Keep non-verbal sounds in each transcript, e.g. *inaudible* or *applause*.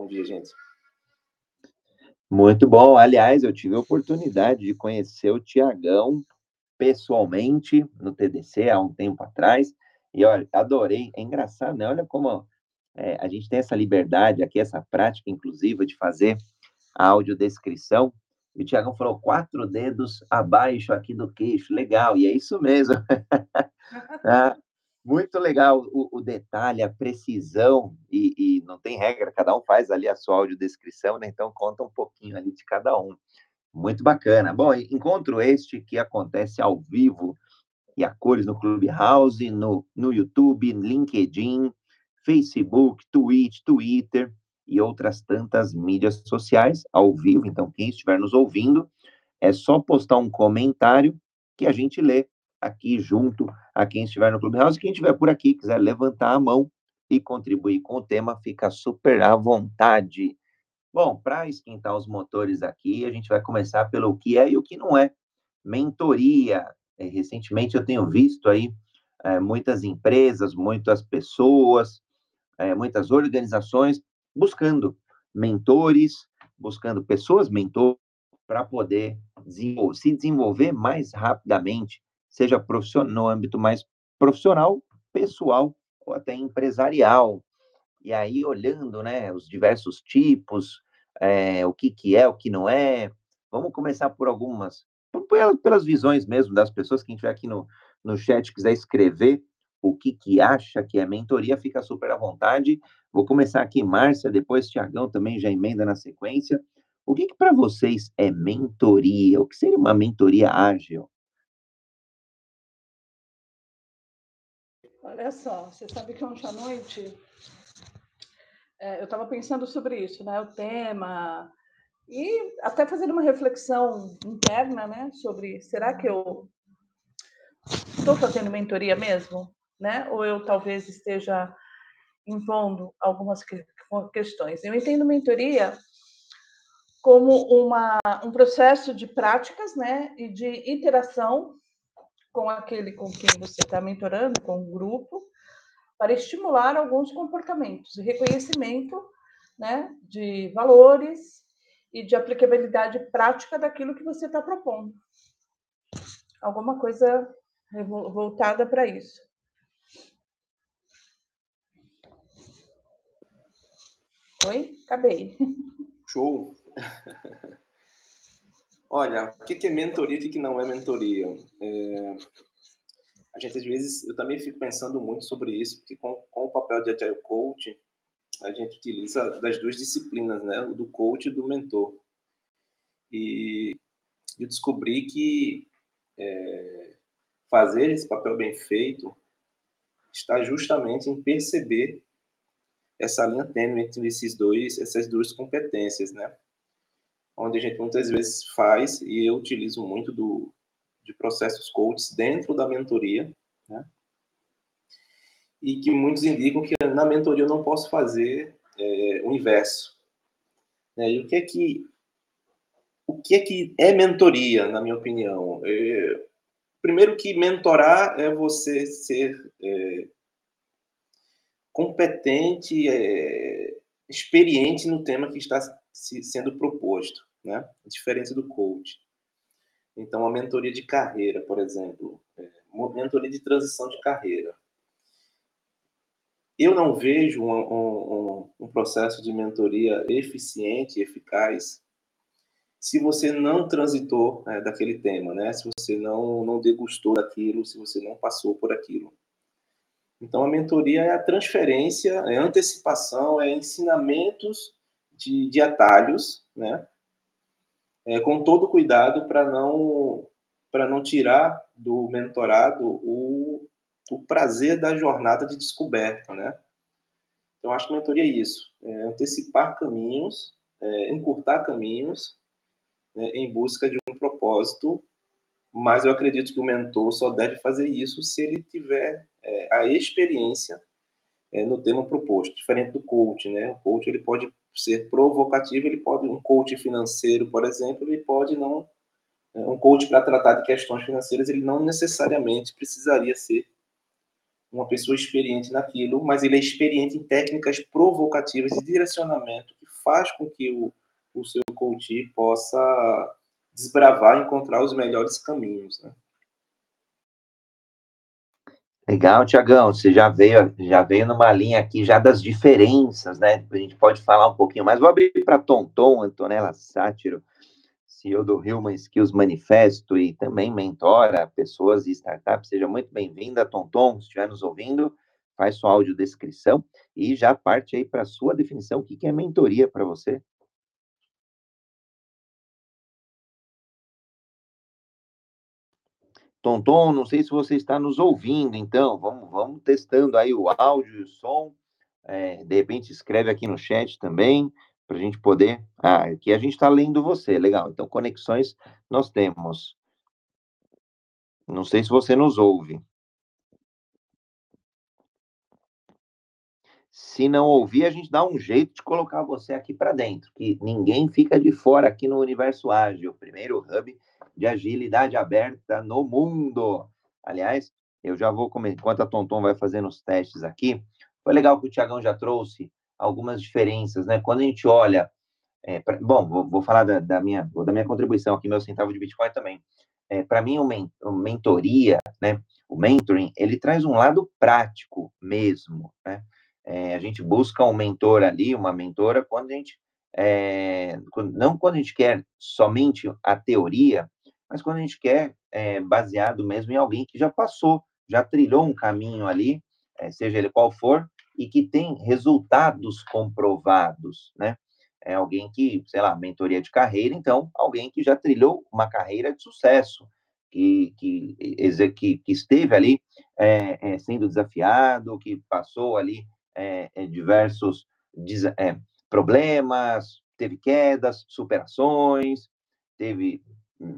Bom dia, gente. Muito bom. Aliás, eu tive a oportunidade de conhecer o Tiagão pessoalmente no TDC há um tempo atrás. E olha, adorei. É engraçado, né? Olha como é, a gente tem essa liberdade aqui, essa prática inclusiva de fazer a audiodescrição. E o Tiagão falou quatro dedos abaixo aqui do queixo. Legal, e é isso mesmo. ah, *laughs* muito legal o, o, detalhe, a precisão, e, não tem regra, cada um faz ali a sua audiodescrição, né? Então conta um pouquinho ali de cada um. Muito bacana. Bom, encontro este que acontece ao vivo e a cores no Clubhouse, no, no YouTube, LinkedIn, Facebook, Twitch, Twitter e outras tantas mídias sociais ao vivo. Então, quem estiver nos ouvindo, é só postar um comentário que a gente lê aqui junto a quem estiver no Clubhouse. Quem estiver por aqui, quiser levantar a mão e contribuir com o tema, fica super à vontade. Bom, para esquentar os motores aqui, a gente vai começar pelo que é e o que não é. Mentoria. É, recentemente eu tenho visto aí é, muitas empresas, muitas pessoas, é, muitas organizações buscando mentores, buscando pessoas mentores para poder desenvolver, se desenvolver mais rapidamente, seja no âmbito mais profissional, pessoal ou até empresarial. E aí, olhando né, os diversos tipos, é, o que, que é, o que não é, vamos começar por algumas, pelas visões mesmo das pessoas, quem estiver aqui no, no chat quiser escrever o que, que acha que é mentoria, fica super à vontade. Vou começar aqui, Márcia, depois Tiagão também já emenda na sequência. O que, que para vocês é mentoria? O que seria uma mentoria ágil? Olha só, você sabe que ontem à noite é, eu estava pensando sobre isso, né? O tema, e até fazendo uma reflexão interna, né? Sobre será que eu estou fazendo mentoria mesmo? Né? Ou eu talvez esteja impondo algumas questões. Eu entendo mentoria como uma, um processo de práticas né, e de interação com aquele com quem você está mentorando, com o grupo, para estimular alguns comportamentos e reconhecimento né, de valores e de aplicabilidade prática daquilo que você está propondo. Alguma coisa voltada para isso. Oi? Acabei. Show! *laughs* Olha, o que é mentoria e o que não é mentoria? É... A gente, às vezes, eu também fico pensando muito sobre isso, porque com, com o papel de Agile Coach, a gente utiliza das duas disciplinas, né? O do coach e do mentor. E eu descobri que é, fazer esse papel bem feito está justamente em perceber essa linha tênue entre esses dois, essas duas competências, né? Onde a gente muitas vezes faz, e eu utilizo muito do, de processos coaches dentro da mentoria, né? E que muitos indicam que na mentoria eu não posso fazer é, o inverso. Né? E o que é que o que é que é mentoria, na minha opinião? É, primeiro que mentorar é você ser é, competente, é, experiente no tema que está sendo proposto, né? Diferente do coach. Então, a mentoria de carreira, por exemplo, é, mentoria de transição de carreira. Eu não vejo um, um, um processo de mentoria eficiente eficaz se você não transitou é, daquele tema, né? Se você não não degustou daquilo, se você não passou por aquilo. Então, a mentoria é a transferência, é a antecipação, é ensinamentos de, de atalhos, né? É, com todo cuidado para não para não tirar do mentorado o, o prazer da jornada de descoberta, né? Então, acho que mentoria é isso, é antecipar caminhos, é, encurtar caminhos né, em busca de um propósito mas eu acredito que o mentor só deve fazer isso se ele tiver é, a experiência é, no tema proposto, diferente do coach, né? O coach ele pode ser provocativo, ele pode um coach financeiro, por exemplo, ele pode não é, um coach para tratar de questões financeiras, ele não necessariamente precisaria ser uma pessoa experiente naquilo, mas ele é experiente em técnicas provocativas de direcionamento que faz com que o, o seu coach possa desbravar encontrar os melhores caminhos, né? Legal, Tiagão, você já veio, já veio numa linha aqui já das diferenças, né? A gente pode falar um pouquinho mais. Vou abrir para Tonton, Antonella Sátiro, CEO do Human Skills Manifesto e também mentora pessoas e startups. Seja muito bem-vinda, Tonton, se estiver nos ouvindo, faz sua audiodescrição e já parte aí para a sua definição. O que é mentoria para você? Tonton, não sei se você está nos ouvindo, então vamos, vamos testando aí o áudio e o som. É, de repente escreve aqui no chat também, para a gente poder. Ah, aqui a gente está lendo você, legal. Então, conexões nós temos. Não sei se você nos ouve. Se não ouvir, a gente dá um jeito de colocar você aqui para dentro, que ninguém fica de fora aqui no Universo Ágil, o primeiro hub de agilidade aberta no mundo. Aliás, eu já vou comentar, enquanto a Tonton vai fazendo os testes aqui, foi legal que o Tiagão já trouxe algumas diferenças, né? Quando a gente olha, é, pra, bom, vou, vou falar da, da, minha, da minha contribuição aqui, meu centavo de Bitcoin também. É, Para mim, o, men, o mentoria, né? O mentoring, ele traz um lado prático mesmo, né? É, a gente busca um mentor ali, uma mentora, quando a gente é, não quando a gente quer somente a teoria, mas quando a gente quer, é, baseado mesmo em alguém que já passou, já trilhou um caminho ali, é, seja ele qual for, e que tem resultados comprovados, né? É alguém que, sei lá, mentoria de carreira, então, alguém que já trilhou uma carreira de sucesso, que, que, que, que esteve ali é, sendo desafiado, que passou ali diversos problemas, teve quedas, superações, teve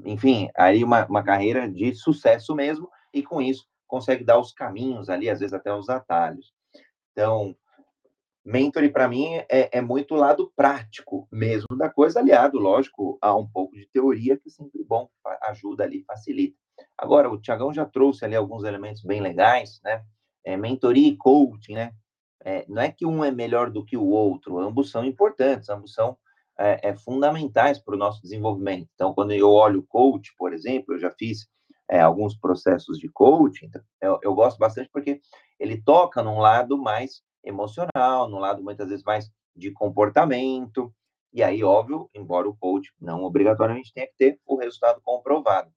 enfim, aí uma, uma carreira de sucesso mesmo, e com isso consegue dar os caminhos ali, às vezes até os atalhos. Então, mentoring para mim é, é muito lado prático mesmo da coisa, aliado, lógico, a um pouco de teoria, que é sempre bom, ajuda ali, facilita. Agora, o Tiagão já trouxe ali alguns elementos bem legais, né? É, mentoria e coaching, né? É, não é que um é melhor do que o outro, ambos são importantes, ambos são é, é fundamentais para o nosso desenvolvimento. Então, quando eu olho o coach, por exemplo, eu já fiz é, alguns processos de coaching, então, eu, eu, gosto bastante porque ele toca num lado mais emocional, num lado muitas vezes mais de comportamento, e aí, óbvio, embora o coach não obrigatoriamente tenha que ter o resultado comprovado.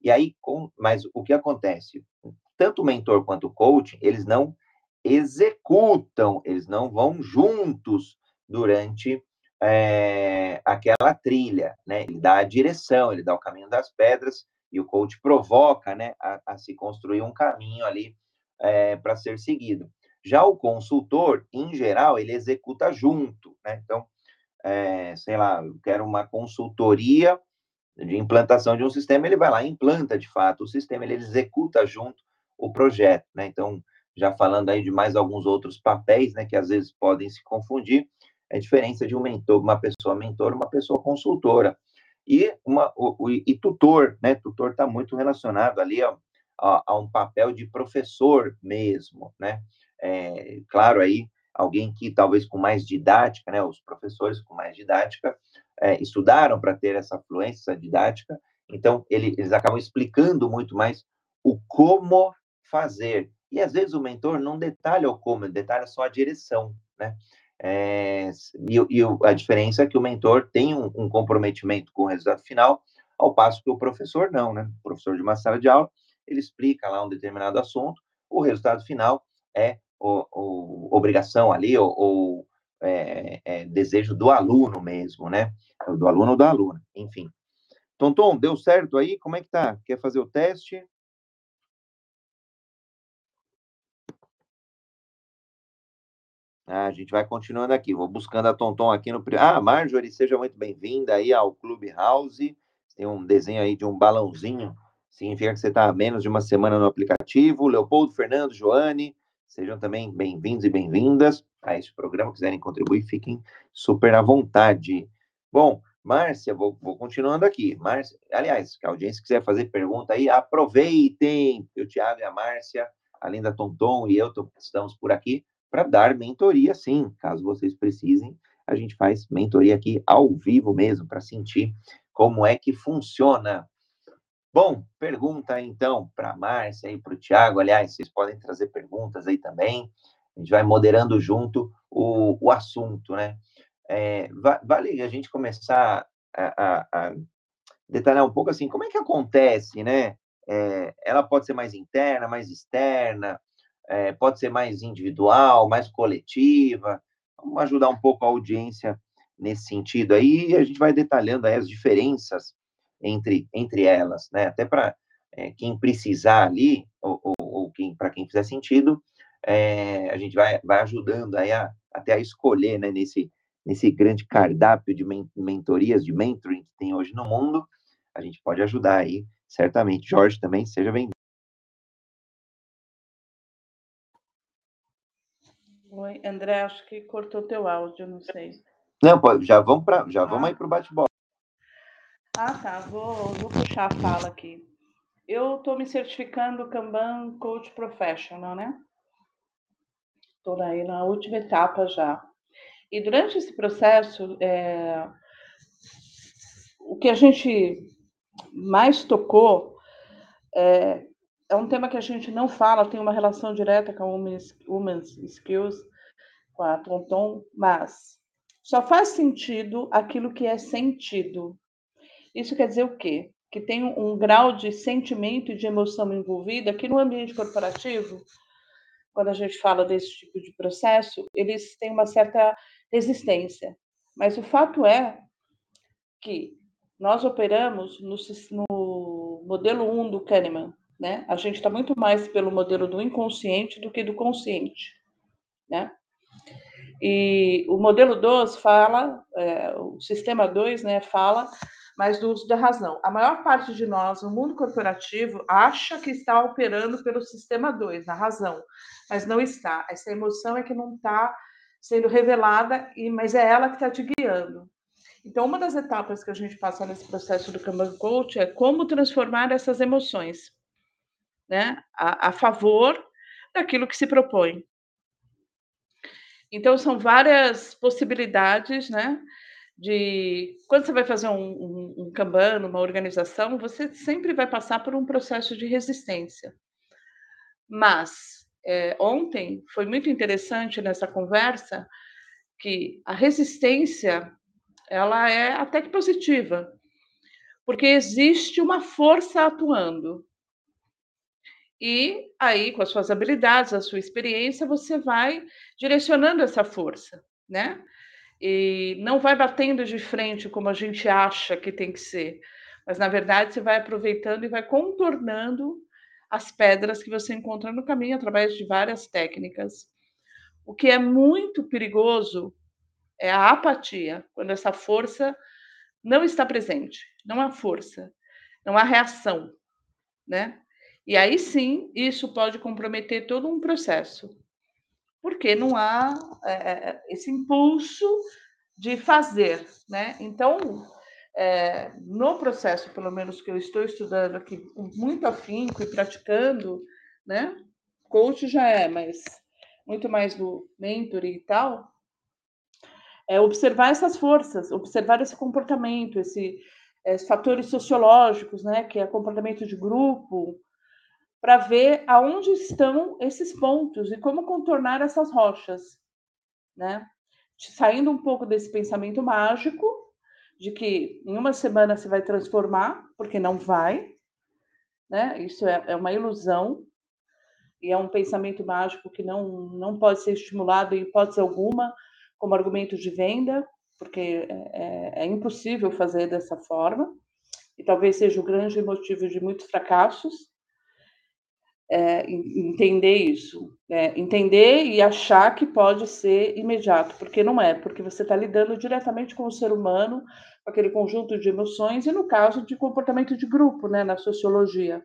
E aí, com, mas o que acontece? Tanto o mentor quanto o coach, eles não executam, eles não vão juntos durante é, aquela trilha, né? Ele dá a direção, ele dá o caminho das pedras e o coach provoca, né, a, a se construir um caminho ali é, para ser seguido. Já o consultor, em geral, ele executa junto, né? Então, é, sei lá, eu quero uma consultoria de implantação de um sistema, ele vai lá implanta de fato o sistema, ele executa junto o projeto, né? Então, já falando aí de mais alguns outros papéis, né, que às vezes podem se confundir, é a diferença de um mentor, uma pessoa mentora, uma pessoa consultora. E, uma, o, o e tutor, né? Tutor está muito relacionado ali a, a, a, um papel de professor mesmo, né? É, claro, aí, alguém que talvez com mais didática, né? Os professores com mais didática é, estudaram para ter essa fluência, didática, então ele, eles acabam explicando muito mais o como fazer. E às vezes o mentor não detalha o como, ele detalha só a direção, né? É, e, e, a diferença é que o mentor tem um, um, comprometimento com o resultado final, ao passo que o professor não, né? O professor de uma sala de aula, ele explica lá um determinado assunto, o resultado final é o, o obrigação ali, ou, é, é, desejo do aluno mesmo, né? Do aluno ou da aluna, enfim. Tonton, deu certo aí? Como é que tá? Quer fazer o teste? Ah, a gente vai continuando aqui. Vou buscando a Tonton aqui no. Ah, Marjorie, seja muito bem-vinda aí ao Clubhouse. Tem um desenho aí de um balãozinho. Significa que você está há menos de uma semana no aplicativo. Leopoldo, Fernando, Joane, sejam também bem-vindos e bem-vindas a este programa. Quiserem contribuir, fiquem super à vontade. Bom, Márcia, vou, vou continuando aqui. Márcia, aliás, a audiência quiser fazer pergunta aí, aproveitem. O Tiago e a Márcia, além da Tonton e eu, estamos por aqui para dar mentoria, sim, caso vocês precisem a gente faz mentoria aqui ao vivo mesmo, para sentir como é que funciona. Bom, pergunta então para a Márcia e para o Tiago. Aliás, vocês podem trazer perguntas aí também. A gente vai moderando junto o, o assunto, né? É, vale a gente começar a, a, a, detalhar um pouco assim, como é que acontece, né? É, ela pode ser mais interna, mais externa, é, pode ser mais individual, mais coletiva. Vamos ajudar um pouco a audiência nesse sentido aí, e a gente vai detalhando as diferenças entre, entre elas, né? Até para é, quem precisar ali, ou, ou, ou quem, para quem fizer sentido, é, a gente vai, vai ajudando aí a, até a escolher, né, nesse, nesse grande cardápio de mentorias, de mentoring que tem hoje no mundo, a gente pode ajudar aí, certamente. Jorge também, seja bem-vindo. Oi, André, acho que cortou teu áudio, não sei. Não, pode, já vamos para, já ah. vamos aí para o bate-bola. Ah, tá. Vou, vou puxar a fala aqui. Eu estou me certificando Kanban Coach Professional, né? Estou aí na última etapa já. E durante esse processo, é, o que a gente mais tocou é, é um tema que a gente não fala, tem uma relação direta com a Women's Skills, a Tonton, mas só faz sentido aquilo que é sentido. Isso quer dizer o quê? Que tem um grau de sentimento e de emoção envolvida que no ambiente corporativo, quando a gente fala desse tipo de processo, eles têm uma certa resistência. Mas o fato é que nós operamos no, no modelo 1 do Kahneman, né? A gente está muito mais pelo modelo do inconsciente do que do consciente, né? E o modelo 2 fala, é, o sistema 2, né, fala mais do uso da razão. A maior parte de nós, no mundo corporativo, acha que está operando pelo sistema 2, na razão, mas não está. Essa emoção é que não está sendo revelada, e, mas é ela que está te guiando. Então, uma das etapas que a gente passa nesse processo do Kanban Coach é como transformar essas emoções né, a, a favor daquilo que se propõe. Então, são várias possibilidades, né? De quando você vai fazer um, um, um Kanban, uma organização, você sempre vai passar por um processo de resistência. Mas é, ontem foi muito interessante nessa conversa que a resistência ela é até que positiva, porque existe uma força atuando. E aí, com as suas habilidades, a sua experiência, você vai direcionando essa força, né? E não vai batendo de frente como a gente acha que tem que ser, mas na verdade você vai aproveitando e vai contornando as pedras que você encontra no caminho através de várias técnicas. O que é muito perigoso é a apatia, quando essa força não está presente, não há força, não há reação, né? E aí sim, isso pode comprometer todo um processo, porque não há é, esse impulso de fazer, né? Então, é, no processo, pelo menos que eu estou estudando aqui, com muito afinco e praticando, né? Coach já é, mas muito mais do mentor e tal, é observar essas forças, observar esse comportamento, esse, esses fatores sociológicos, né? Que é comportamento de grupo, para ver aonde estão esses pontos e como contornar essas rochas, né? Saindo um pouco desse pensamento mágico de que em uma semana se vai transformar, porque não vai, né? Isso é, é uma ilusão e é um pensamento mágico que não não pode ser estimulado em hipótese alguma como argumento de venda, porque é, é, é impossível fazer dessa forma e talvez seja o grande motivo de muitos fracassos é, entender isso, é, entender e achar que pode ser imediato, porque não é, porque você está lidando diretamente com o ser humano, com aquele conjunto de emoções, e no caso de comportamento de grupo, né, na sociologia.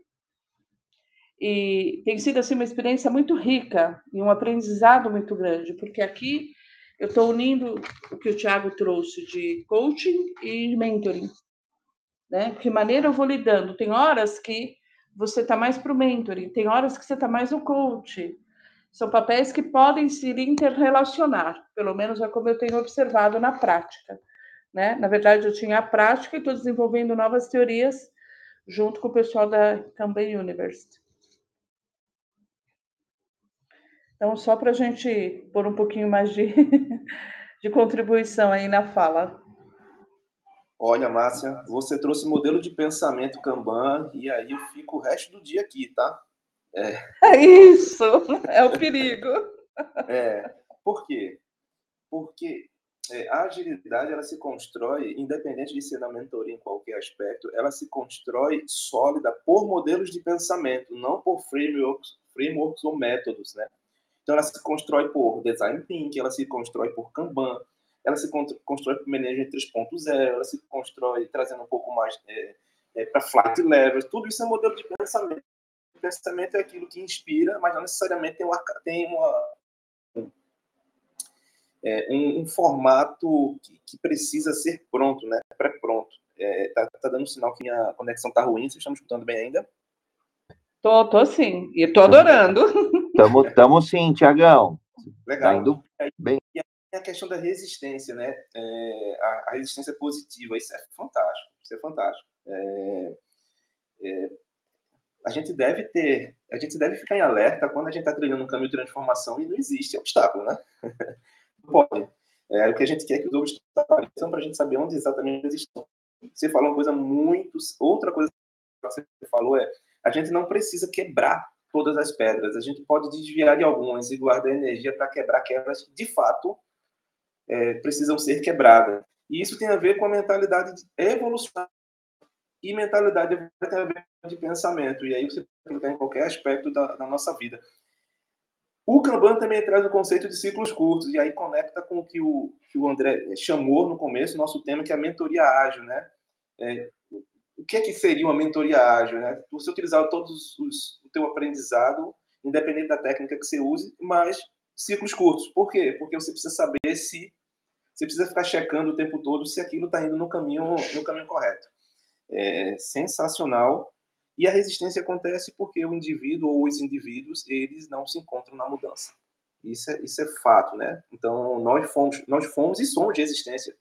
E tem sido assim uma experiência muito rica e um aprendizado muito grande, porque aqui eu estou unindo o que o Tiago trouxe de coaching e mentoring. Né? Que maneira eu vou lidando? Tem horas que você está mais para o mentoring, tem horas que você está mais no coach. são papéis que podem se interrelacionar, pelo menos é como eu tenho observado na prática. Né? Na verdade, eu tinha a prática e estou desenvolvendo novas teorias junto com o pessoal da Kanban University. Então, só para a gente pôr um pouquinho mais de, *laughs* de contribuição aí na fala. Olha, Márcia, você trouxe modelo de pensamento Kanban e aí eu fico o resto do dia aqui, tá? É, é isso, *laughs* é o perigo. É, por quê? Porque é, a agilidade ela se constrói, independente de ser na mentoria em qualquer aspecto, ela se constrói sólida por modelos de pensamento, não por frameworks, frameworks ou métodos, né? Então ela se constrói por design thinking, ela se constrói por Kanban, ela se constrói por management 3.0, ela se constrói trazendo um pouco mais é, é, para flat levels, tudo isso é modelo de pensamento. O pensamento é aquilo que inspira, mas não necessariamente tem uma, tem uma é, um, um, formato que, que, precisa ser pronto, né? Pré-pronto. É, tá, tá, dando sinal que minha conexão tá ruim, vocês estão me escutando bem ainda? Tô, tô sim, e tô adorando. Tamo, tamo sim, Tiagão. Legal. Tá indo bem. E a questão da resistência, né? É, a, a, resistência positiva, isso é fantástico, isso é fantástico. É, é, a gente deve ter, a gente deve ficar em alerta quando a gente está trilhando um caminho de transformação e não existe obstáculo, né? *laughs* pode. É, o que a gente quer é que os obstáculos apareçam para a gente saber onde exatamente eles estão. Você falou uma coisa muito. Outra coisa que você falou é: a gente não precisa quebrar todas as pedras, a gente pode desviar de algumas e guardar energia para quebrar aquelas que, de fato, é, precisam ser quebradas. E isso tem a ver com a mentalidade evolucionária e mentalidade de pensamento. E aí você pode em qualquer aspecto da, da nossa vida. O Kanban também traz o conceito de ciclos curtos, e aí conecta com o que o, que o André chamou no começo, nosso tema, que é a mentoria ágil, né? É, o que é que seria uma mentoria ágil, né? Você utilizar todos os, o teu aprendizado, independente da técnica que você use, mas ciclos curtos. Por quê? Porque você precisa saber se você precisa ficar checando o tempo todo se aquilo está indo no caminho no caminho correto. É sensacional e a resistência acontece porque o indivíduo ou os indivíduos, eles não se encontram na mudança. Isso é, isso é fato, né? Então, nós fomos, nós fomos e somos resistência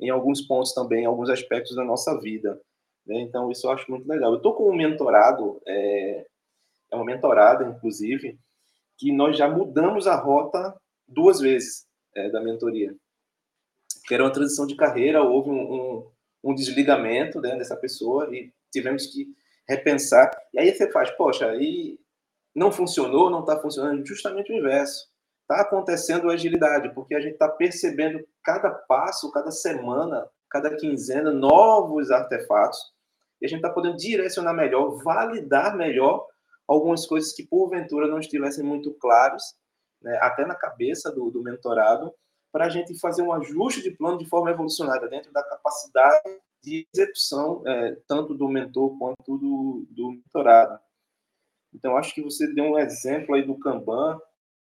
em alguns pontos também, em alguns aspectos da nossa vida. Né? Então, isso eu acho muito legal. Eu estou com um mentorado, é, é uma mentorada, inclusive, que nós já mudamos a rota duas vezes é, da mentoria. Que era uma transição de carreira, houve um, um, um desligamento né, dessa pessoa e tivemos que repensar. E aí você faz, poxa, aí não funcionou, não está funcionando, justamente o inverso. Está acontecendo agilidade, porque a gente está percebendo cada passo, cada semana, cada quinzena, novos artefatos, e a gente está podendo direcionar melhor, validar melhor algumas coisas que porventura não estivessem muito claras, né, até na cabeça do, do mentorado, para a gente fazer um ajuste de plano de forma evolucionada dentro da capacidade de execução, é, tanto do mentor quanto do, do mentorado. Então, acho que você deu um exemplo aí do Kanban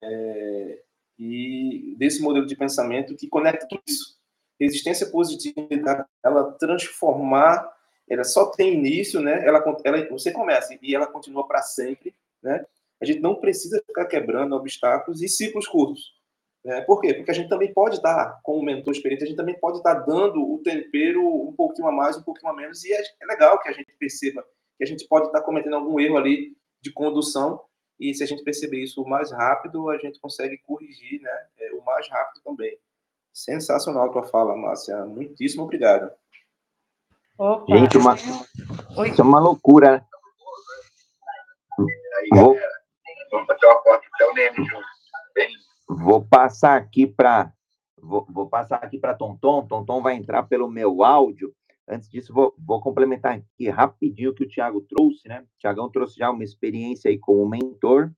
é, e desse modelo de pensamento que conecta tudo isso. Resistência positiva, ela transformar, ela só tem início, né? Ela, ela, você começa e ela continua para sempre, né? A gente não precisa ficar quebrando obstáculos e ciclos curtos. É, por quê? Porque a gente também pode estar, com o mentor experiente, a gente também pode estar dando o tempero um pouquinho a mais, um pouquinho a menos, e é, é legal que a gente perceba que a gente pode estar cometendo algum erro ali de condução, e se a gente perceber isso o mais rápido, a gente consegue corrigir né, é, o mais rápido também. Sensacional a tua fala, Márcia. Muitíssimo obrigado. Opa, gente, uma... isso é uma loucura. Aí, Vou... Vamos fazer uma foto até o Neme junto. Vou passar aqui para vou, vou, passar aqui para Tonton. Tonton vai entrar pelo meu áudio. Antes disso, vou, vou complementar aqui rapidinho o que o Tiago trouxe, né? O Tiagão trouxe já uma experiência aí como mentor,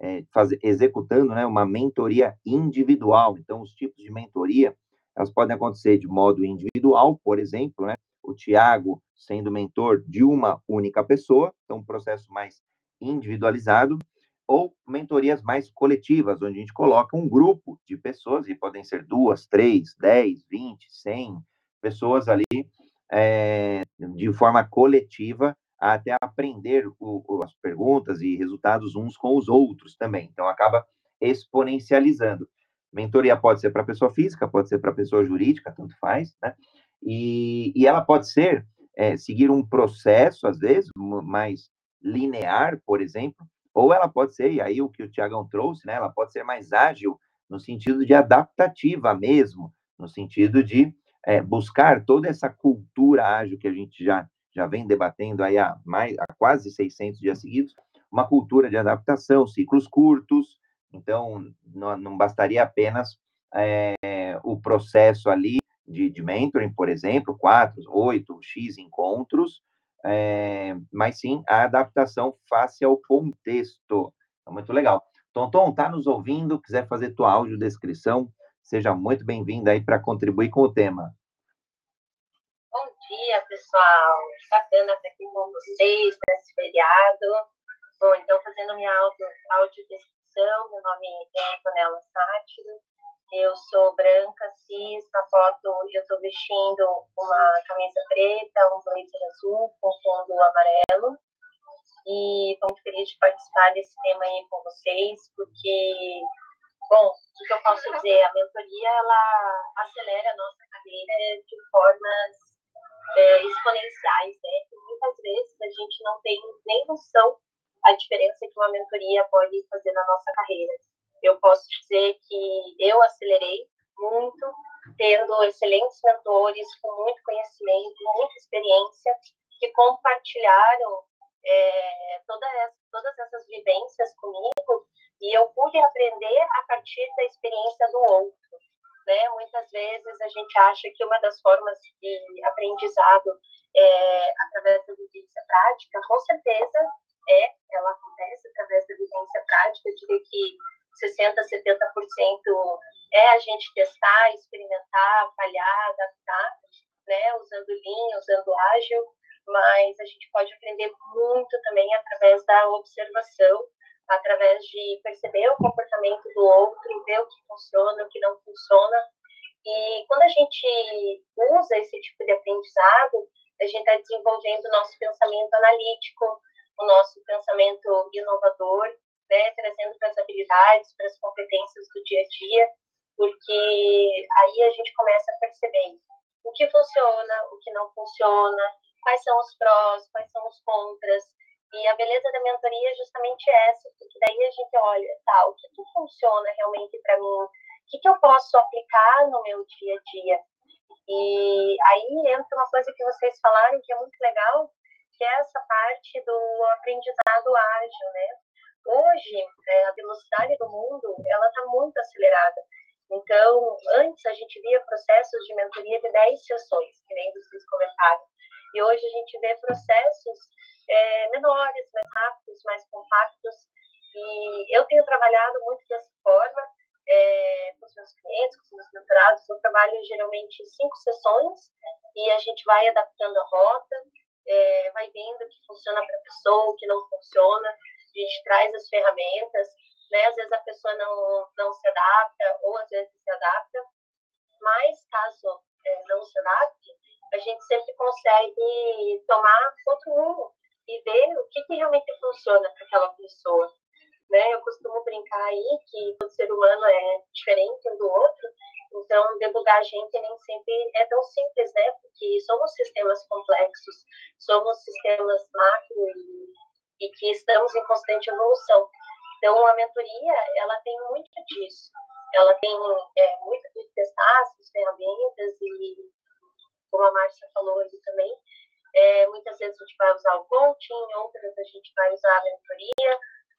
é, executando né, uma mentoria individual. Então, os tipos de mentoria, elas podem acontecer de modo individual, por exemplo, né? O Tiago sendo mentor de uma única pessoa, então um processo mais individualizado ou mentorias mais coletivas, onde a gente coloca um grupo de pessoas, e podem ser duas, três, dez, vinte, cem pessoas ali, é, de forma coletiva, até aprender o, as perguntas e resultados uns com os outros também. Então, acaba exponencializando. Mentoria pode ser para pessoa física, pode ser para pessoa jurídica, tanto faz, né? E, e ela pode ser, é, seguir um processo, às vezes, mais linear, por exemplo, ou ela pode ser, e aí o que o Tiagão trouxe, né? Ela pode ser mais ágil, no sentido de adaptativa mesmo, no sentido de é, buscar toda essa cultura ágil que a gente já, já vem debatendo aí há, mais, há quase 600 dias seguidos, uma cultura de adaptação, ciclos curtos, então não, não bastaria apenas é, o processo ali de, de mentoring, por exemplo, quatro, oito, X encontros, é, mas sim a adaptação face ao contexto. É muito legal. Tonton, tá nos ouvindo? Quiser fazer tua audiodescrição, seja muito bem-vindo aí para contribuir com o tema. Bom dia, pessoal. Bacana estar aqui com vocês nesse feriado. Bom, então, fazendo minha audio, audiodescrição, meu nome é Antonella Sátiro, eu sou branca, cis, na foto eu estou vestindo uma camisa preta, um blazer azul com fundo amarelo. E estou muito feliz de participar desse tema aí com vocês, porque, bom, o que eu posso dizer? A mentoria, ela acelera a nossa carreira de formas é, exponenciais, né? E muitas vezes a gente não tem nem noção a diferença que uma mentoria pode fazer na nossa carreira eu posso dizer que eu acelerei muito, tendo excelentes mentores com muito conhecimento, muita experiência, que compartilharam é, toda essa, todas essas vivências comigo e eu pude aprender a partir da experiência do outro. Né? Muitas vezes a gente acha que uma das formas de aprendizado é através da vivência prática, com certeza é, ela acontece através da vivência prática, eu diria que 60%, 70% é a gente testar, experimentar, falhar, adaptar, né, usando Lean, usando ágil, mas a gente pode aprender muito também através da observação, através de perceber o comportamento do outro, ver o que funciona, o que não funciona. E quando a gente usa esse tipo de aprendizado, a gente está desenvolvendo o nosso pensamento analítico, o nosso pensamento inovador, né, trazendo para as habilidades, para as competências do dia a dia, porque aí a gente começa a perceber o que funciona, o que não funciona, quais são os prós, quais são os contras. E a beleza da mentoria é justamente essa, porque daí a gente olha, tá, o que, que funciona realmente para mim, o que, que eu posso aplicar no meu dia a dia. E aí entra uma coisa que vocês falaram que é muito legal, que é essa parte do aprendizado ágil, né? Hoje, é, a velocidade do mundo, ela está muito acelerada. Então, antes a gente via processos de mentoria de 10 sessões, que nem vocês comentaram. E hoje a gente vê processos é, menores, mais rápidos, mais compactos. E eu tenho trabalhado muito dessa forma é, com os meus clientes, com os meus mentorados. Eu trabalho geralmente cinco sessões e a gente vai adaptando a rota, é, vai vendo o que funciona para a pessoa, o que não funciona a gente traz as ferramentas, né? Às vezes a pessoa não, não se adapta, ou às vezes se adapta, mas caso é, não se adapte, a gente sempre consegue tomar outro rumo e ver o que, que realmente funciona para aquela pessoa. Né? Eu costumo brincar aí que o ser humano é diferente um do outro, então debugar a gente nem sempre é tão simples, né? Porque somos sistemas complexos, somos sistemas macro e e que estamos em constante evolução. Então, a mentoria, ela tem muito disso. Ela tem é, muito de testar as ferramentas e, como a Márcia falou ali também, é, muitas vezes a gente vai usar o coaching, outras a gente vai usar a mentoria,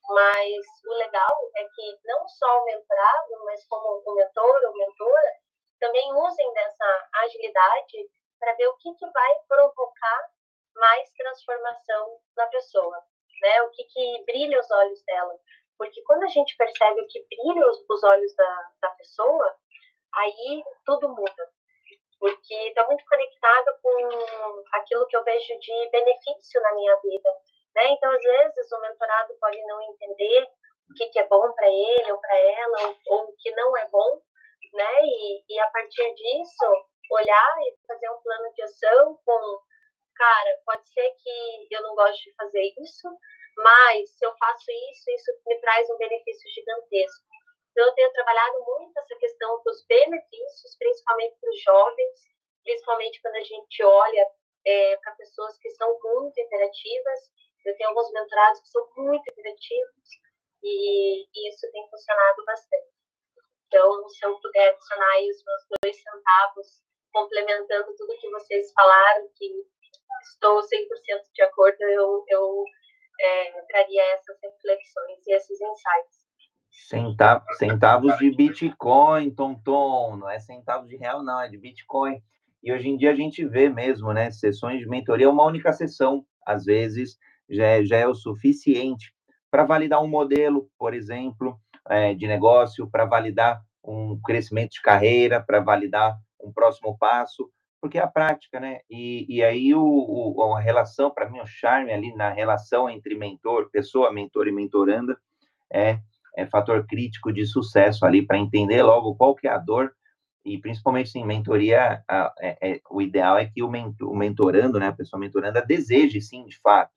mas o legal é que não só o mentorado, mas como o mentor ou mentora, também usem dessa agilidade para ver o que, que vai provocar mais transformação na pessoa né? O que, que brilha os olhos dela. Porque quando a gente percebe o que brilha os, os olhos da, da pessoa, aí tudo muda. Porque está muito conectado com aquilo que eu vejo de benefício na minha vida. Né? Então, às vezes, o mentorado pode não entender o que, que é bom para ele ou para ela, ou, ou, o que não é bom, né? E, e a partir disso, olhar e fazer um plano de ação com cara, pode ser que eu não goste de fazer isso, mas se eu faço isso, isso me traz um benefício gigantesco. Então, eu tenho trabalhado muito essa questão dos benefícios, principalmente para os jovens, principalmente quando a gente olha é, para pessoas que são muito interativas. Eu tenho alguns mentorados que são muito interativos e, e isso tem funcionado bastante. Então, se eu puder adicionar aí os meus dois centavos, complementando tudo que vocês falaram, que estou 100% de acordo, eu, eu é, traria essas reflexões e esses insights. Centavos, centavos de Bitcoin, Tom, não é centavos de real, não, é de Bitcoin. E hoje em dia a gente vê mesmo, né? Sessões de mentoria, uma única sessão, às vezes, já é, já é o suficiente para validar um modelo, por exemplo, é, de negócio, para validar um crescimento de carreira, para validar um próximo passo, porque é a prática, né? E, e aí o, o a relação, para mim, o charme ali na relação entre mentor, pessoa, mentor e mentoranda é é fator crítico de sucesso ali para entender logo qual que é a dor e principalmente em mentoria a, é, é, o ideal é que o, mentor, o, mentorando, né, a pessoa mentoranda deseje sim de fato,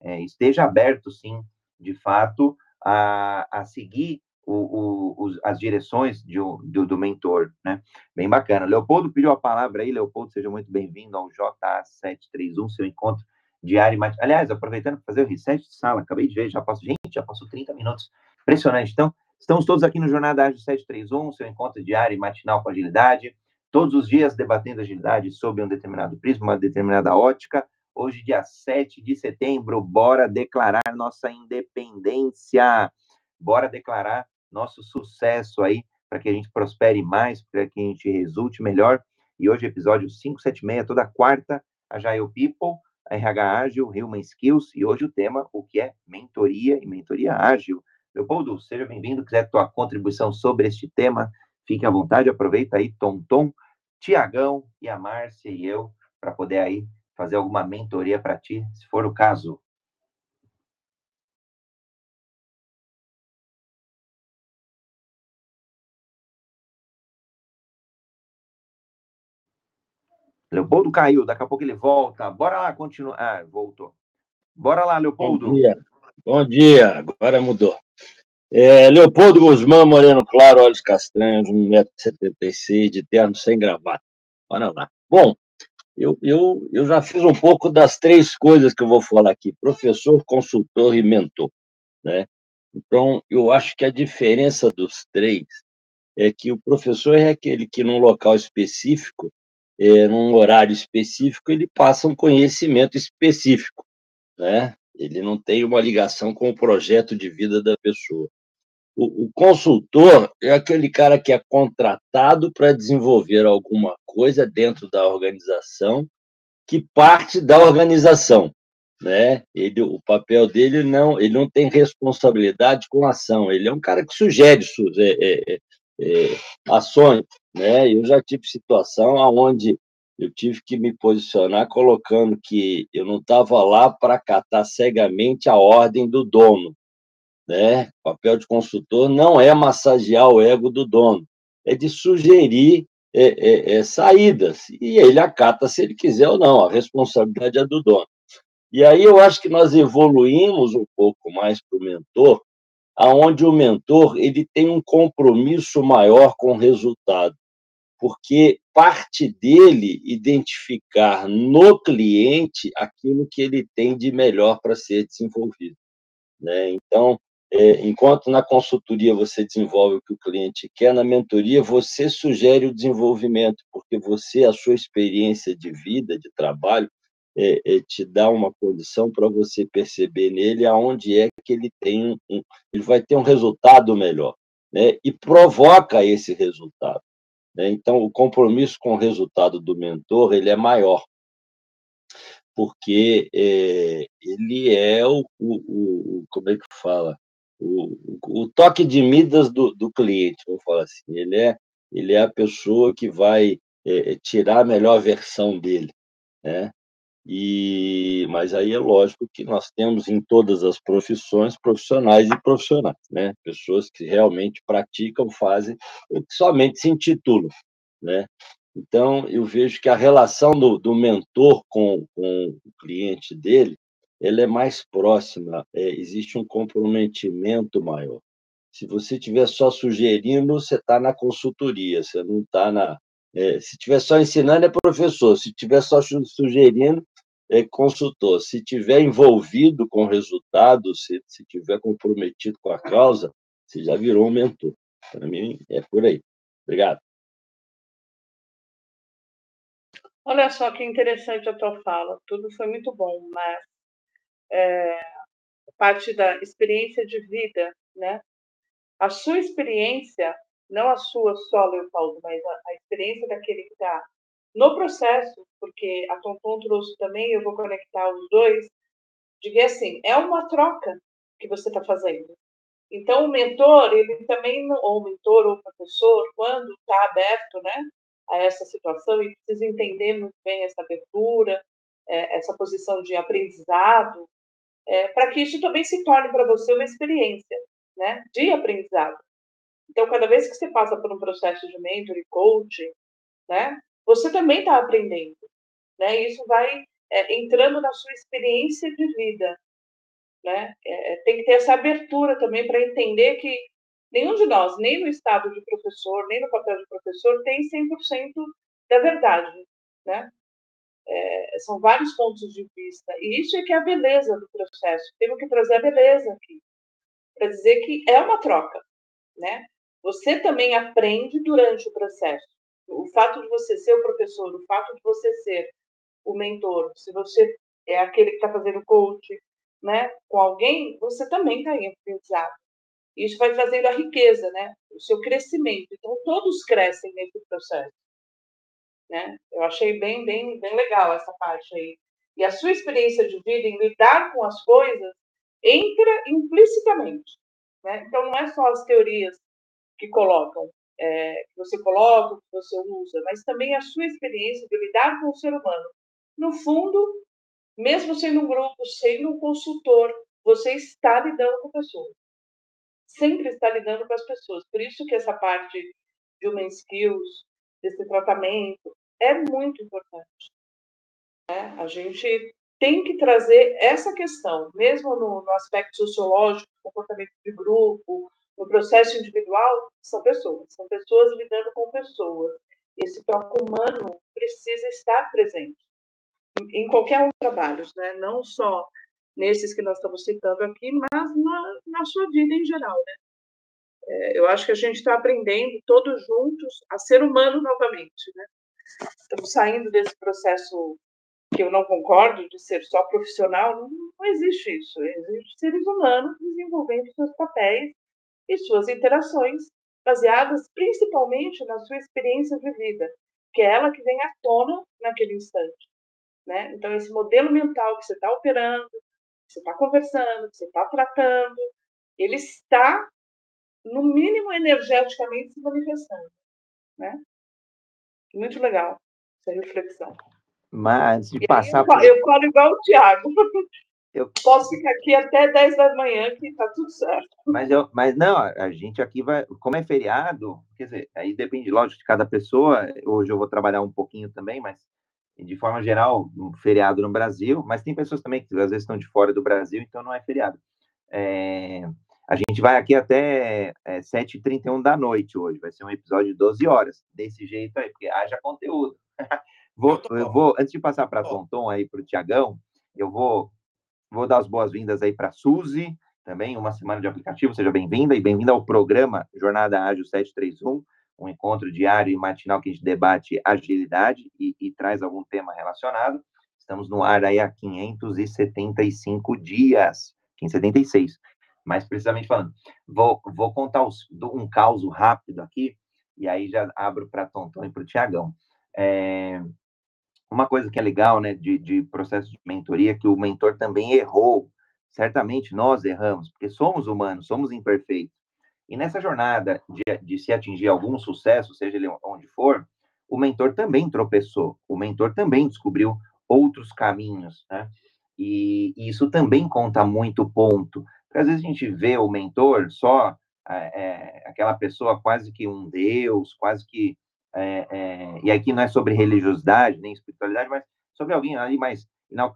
é, esteja aberto sim de fato a, a seguir o, o, as direções de, do, do, mentor, né? Bem bacana. Leopoldo pediu a palavra aí, Leopoldo, seja muito bem-vindo ao JA731, seu encontro diário. Aliás, aproveitando para fazer o reset de sala, acabei de ver, já passou, gente, já passou 30 minutos Impressionante. Então, estamos todos aqui no Jornada Ágil 731, seu encontro diário e matinal com agilidade. Todos os dias debatendo agilidade sobre um determinado prisma, uma determinada ótica. Hoje, dia 7 de setembro, bora declarar nossa independência. Bora declarar nosso sucesso aí, para que a gente prospere mais, para que a gente resulte melhor. E hoje, episódio 576, toda quarta, a Jail People, RH Ágil, Human Skills, e hoje o tema, o que é mentoria e mentoria ágil. Leopoldo, seja bem-vindo. Quiser tua contribuição sobre este tema, fique à vontade. Aproveita aí, Tom Tom, Tiagão e a Márcia e eu, para poder aí fazer alguma mentoria para ti, se for o caso. Leopoldo caiu, daqui a pouco ele volta. Bora lá, continua. Ah, voltou. Bora lá, Leopoldo. Bom dia. Bom dia, agora mudou. É, Leopoldo Guzmão, moreno claro, olhos castanhos, 1,76m, de terno sem gravata. Bora lá. Bom, eu, eu, eu já fiz um pouco das três coisas que eu vou falar aqui: professor, consultor e mentor. Né? Então, eu acho que a diferença dos três é que o professor é aquele que, num local específico, é, num horário específico, ele passa um conhecimento específico. Né? ele não tem uma ligação com o projeto de vida da pessoa. O, o consultor é aquele cara que é contratado para desenvolver alguma coisa dentro da organização que parte da organização, né? Ele, o papel dele não, ele não tem responsabilidade com a ação. Ele é um cara que sugere é, é, é, é, ações, né? Eu já tive situação aonde eu tive que me posicionar colocando que eu não estava lá para acatar cegamente a ordem do dono. Né? O papel de consultor não é massagear o ego do dono, é de sugerir é, é, é, saídas. E ele acata se ele quiser ou não, a responsabilidade é do dono. E aí eu acho que nós evoluímos um pouco mais para o mentor, aonde o mentor ele tem um compromisso maior com o resultado porque parte dele identificar no cliente aquilo que ele tem de melhor para ser desenvolvido. Né? Então, é, enquanto na consultoria você desenvolve o que o cliente quer, na mentoria você sugere o desenvolvimento, porque você, a sua experiência de vida, de trabalho, é, é, te dá uma condição para você perceber nele aonde é que ele tem um, ele vai ter um resultado melhor, né? E provoca esse resultado. Né? Então, o compromisso com o resultado do mentor ele é maior, porque é, ele é o, o, o, como é que fala, o, o toque de Midas do, do cliente, vamos falar assim. Ele é, ele é a pessoa que vai é, tirar a melhor versão dele, né? E, mas aí é lógico que nós temos em todas as profissões profissionais e profissionais, né? Pessoas que realmente praticam, fazem, somente se intitulam, né? Então, eu vejo que a relação do, do mentor com, com o cliente dele, ela é mais próxima, é, existe um comprometimento maior. Se você estiver só sugerindo, você está na consultoria, você não está na. É, se estiver só ensinando, é professor. Se estiver só sugerindo, é consultor. Se estiver envolvido com o resultado, se estiver comprometido com a causa, você já virou um mentor. Para mim, é por aí. Obrigado. Olha só que interessante a tua fala. Tudo foi muito bom, mas é, parte da experiência de vida, né? A sua experiência, não a sua só, Leopoldo, mas a, a experiência daquele que está no processo, porque a Tonton trouxe também, eu vou conectar os dois, de que assim, é uma troca que você está fazendo. Então, o mentor, ele também, ou mentor ou professor, quando está aberto né, a essa situação e precisa entender muito bem essa abertura, é, essa posição de aprendizado, é, para que isso também se torne para você uma experiência né, de aprendizado. Então, cada vez que você passa por um processo de mentor e coaching, né, você também está aprendendo. Né? Isso vai é, entrando na sua experiência de vida. Né? É, tem que ter essa abertura também para entender que nenhum de nós, nem no estado de professor, nem no papel de professor, tem 100% da verdade. Né? É, são vários pontos de vista. E isso é que é a beleza do processo. Temos que trazer a beleza aqui, para dizer que é uma troca. Né? Você também aprende durante o processo. O fato de você ser o professor, o fato de você ser o mentor, se você é aquele que está fazendo coach, né, com alguém, você também está em aprendizado. Isso vai trazendo a riqueza, né, o seu crescimento. Então todos crescem nesse processo, né? Eu achei bem, bem, bem legal essa parte aí. E a sua experiência de vida em lidar com as coisas entra implicitamente, né? Então não é só as teorias que colocam, é, que você coloca, que você usa, mas também a sua experiência de lidar com o ser humano. No fundo, mesmo sendo um grupo, sendo um consultor, você está lidando com pessoas. Sempre está lidando com as pessoas. Por isso que essa parte de human skills, desse tratamento, é muito importante. Né? A gente tem que trazer essa questão, mesmo no, no aspecto sociológico, comportamento de grupo, no processo individual, são pessoas, são pessoas lidando com pessoas. Esse toque humano precisa estar presente em qualquer um dos trabalhos, né? não só nesses que nós estamos citando aqui, mas na, na sua vida em geral. Né? É, eu acho que a gente está aprendendo todos juntos a ser humano novamente. Né? Estamos saindo desse processo que eu não concordo de ser só profissional, não, não existe isso. Existem seres humanos desenvolvendo seus papéis e suas interações, baseadas principalmente na sua experiência de vida, que é ela que vem à tona naquele instante. Né? Então, esse modelo mental que você está operando, que você está conversando, que você está tratando, ele está, no mínimo, energeticamente se manifestando. Né? Muito legal essa reflexão. Mas, de passar eu, por... eu falo igual o Tiago. *laughs* Eu posso ficar aqui até 10 da manhã, que está tudo certo. Mas, eu, mas não, a gente aqui vai, como é feriado, quer dizer, aí depende, lógico, de cada pessoa. Hoje eu vou trabalhar um pouquinho também, mas de forma geral, um feriado no Brasil, mas tem pessoas também que às vezes estão de fora do Brasil, então não é feriado. É, a gente vai aqui até é, 7h31 da noite hoje, vai ser um episódio de 12 horas, desse jeito aí, porque haja conteúdo. *laughs* vou, eu vou, antes de passar para Tonton aí, para o Tiagão, eu vou Vou dar as boas-vindas aí para a Suzy, também, uma semana de aplicativo, seja bem-vinda e bem-vinda ao programa Jornada Ágil 731, um encontro diário e matinal que a gente debate agilidade e, e traz algum tema relacionado. Estamos no ar aí há 575 dias, 576, mais precisamente falando. Vou, vou contar os, um caos rápido aqui, e aí já abro para Tonton e para o Tiagão. É, uma coisa que é legal, né, de, de processo de mentoria, que o mentor também errou. Certamente nós erramos, porque somos humanos, somos imperfeitos. E nessa jornada de, de se atingir algum sucesso, seja ele onde for, o mentor também tropeçou, o mentor também descobriu outros caminhos, né? E, e isso também conta muito ponto. Porque às vezes a gente vê o mentor só é, aquela pessoa quase que um deus, quase que é, é, e aqui não é sobre religiosidade nem espiritualidade, mas sobre alguém ali mais não,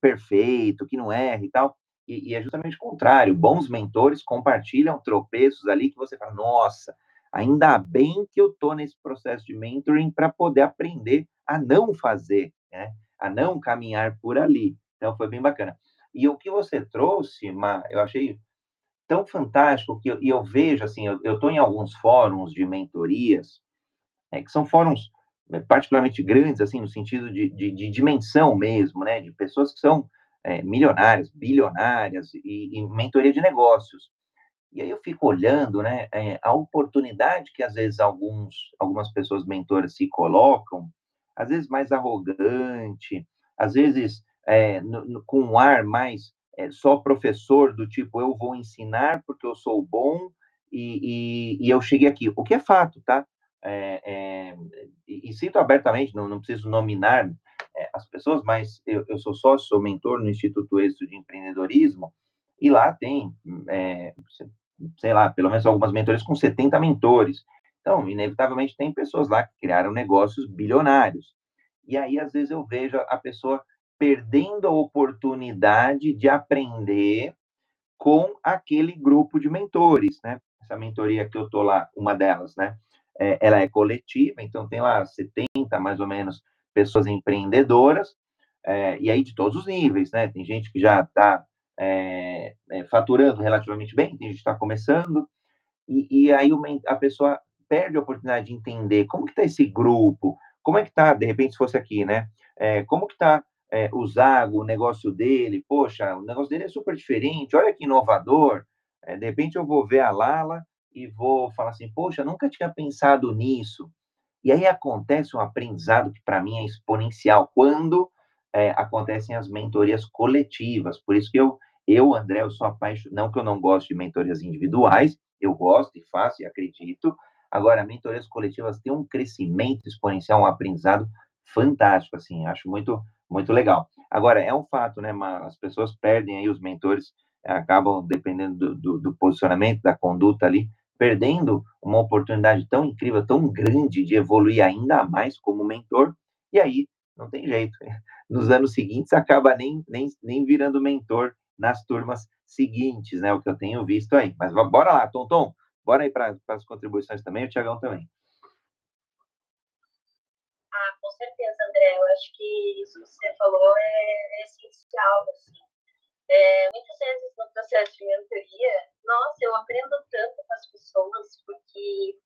perfeito, que não erra e tal. E, e, é justamente o contrário. Bons mentores compartilham tropeços ali que você fala, nossa, ainda bem que eu estou nesse processo de mentoring para poder aprender a não fazer, né? a não caminhar por ali. Então, foi bem bacana. E o que você trouxe, Ma, eu achei tão fantástico que eu, e eu vejo, assim, eu estou em alguns fóruns de mentorias, é, que são fóruns né, particularmente grandes, assim, no sentido de, de, de dimensão mesmo, né, de pessoas que são é, milionárias, bilionárias e, e, mentoria de negócios. E aí eu fico olhando, né, é, a oportunidade que às vezes alguns, algumas pessoas mentoras se colocam, às vezes mais arrogante, às vezes é, no, no, com um ar mais é, só professor do tipo eu vou ensinar porque eu sou bom e, e, e eu cheguei aqui. O que é fato, tá? É, é, e, cito abertamente, não, não preciso nominar é, as pessoas, mas eu, eu, sou sócio, sou mentor no Instituto Êxito de Empreendedorismo, e lá tem, sei lá, pelo menos algumas mentores com 70 mentores. Então, inevitavelmente, tem pessoas lá que criaram negócios bilionários. E aí, às vezes, eu vejo a pessoa perdendo a oportunidade de aprender com aquele grupo de mentores, né? Essa mentoria que eu tô lá, uma delas, né? É, ela é coletiva, então tem lá 70, mais ou menos, pessoas empreendedoras, é, e aí de todos os níveis, né? Tem gente que já está é, é, faturando relativamente bem, tem gente que está começando, e, e aí uma, a pessoa perde a oportunidade de entender como que está esse grupo, como é que está, de repente, se fosse aqui, né? É, como que está é, o Zago, o negócio dele, poxa, o negócio dele é super diferente, olha que inovador, é, de repente eu vou ver a Lala e vou falar assim, poxa, nunca tinha pensado nisso. E aí acontece um aprendizado que para mim é exponencial quando é, acontecem as mentorias coletivas. Por isso que eu, eu André, eu sou apaixonado, não que eu não gosto de mentorias individuais, eu gosto e faço e acredito. Agora, mentorias coletivas têm um crescimento exponencial, um aprendizado fantástico, assim, acho muito, muito legal. Agora, é um fato, né, as pessoas perdem aí os mentores, acabam, dependendo do, do, do posicionamento, da conduta ali, perdendo uma oportunidade tão incrível, tão grande de evoluir ainda mais como mentor, e aí não tem jeito. *laughs* Nos anos seguintes acaba nem, nem, nem virando mentor nas turmas seguintes, né? O que eu tenho visto aí. Mas bora lá, Tom, bora aí para as contribuições também, o Tiagão também. Ah, com certeza, André. Eu acho que isso que você falou é, é essencial, assim. É, muitas vezes no processo de mentoria, nossa, eu aprendo tanto com as pessoas, porque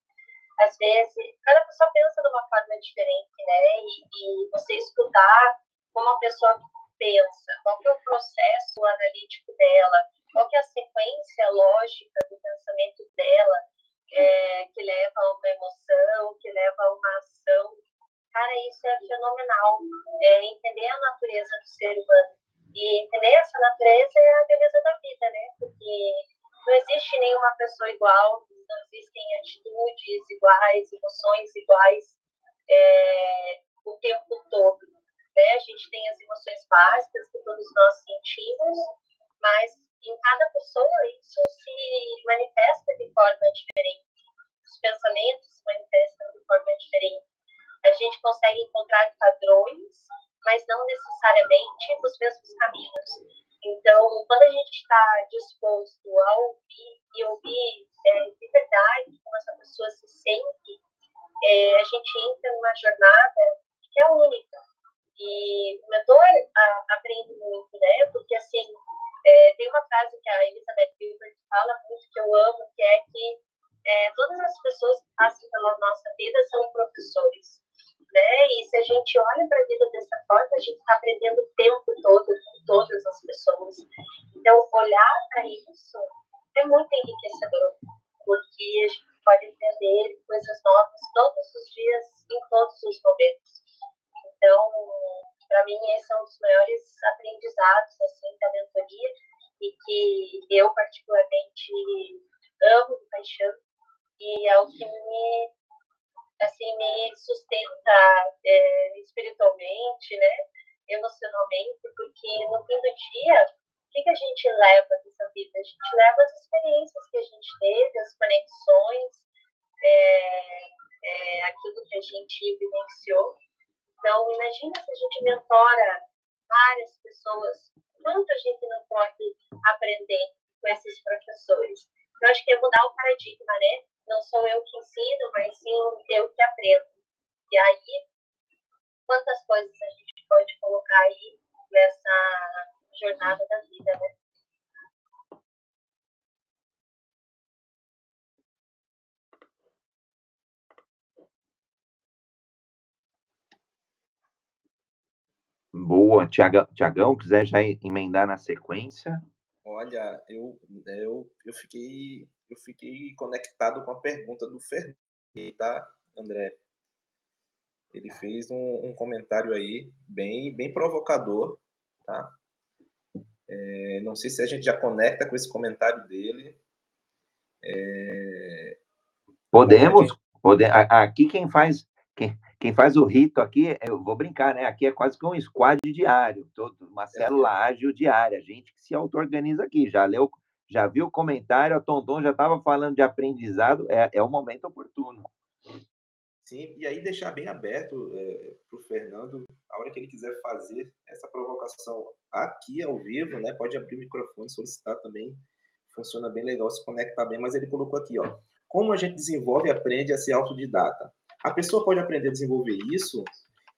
às vezes cada pessoa pensa de uma forma diferente, né? E, e você escutar como a pessoa pensa, qual que é o processo analítico dela, qual que é a sequência lógica do pensamento dela, é, que leva a uma emoção, que leva a uma ação. Cara, isso é fenomenal. É entender a natureza do ser humano. E entender essa natureza é a beleza da vida, né? Porque não existe nenhuma pessoa igual, não existem atitudes iguais, emoções iguais é, o tempo todo. Né? A gente tem as emoções básicas que todos nós sentimos, mas em cada pessoa isso se manifesta de forma diferente. Os pensamentos se manifestam de forma diferente. A gente consegue encontrar padrões mas não necessariamente nos mesmos caminhos. Então, quando a gente está disposto a ouvir e ouvir é, de verdade como essa pessoa se sente, é, a gente entra numa jornada que é única. E Tiagão, quiser já emendar na sequência? Olha, eu, eu, eu, fiquei, eu fiquei conectado com a pergunta do Fernando, tá, André? Ele fez um, um comentário aí bem, bem provocador, tá? É, não sei se a gente já conecta com esse comentário dele. É... Podemos, pode... aqui quem faz quem, quem faz o rito aqui, eu vou brincar, né? Aqui é quase que um squad diário, todo, uma célula ágil diária, a gente que se auto-organiza aqui. Já leu, já viu o comentário, a Tonton já estava falando de aprendizado, é, é o momento oportuno. Sim, e aí deixar bem aberto é, para o Fernando, a hora que ele quiser fazer essa provocação aqui ao vivo, né? Pode abrir o microfone, solicitar também. Funciona bem legal, se conectar bem, mas ele colocou aqui, ó. Como a gente desenvolve e aprende a ser autodidata? A pessoa pode aprender a desenvolver isso.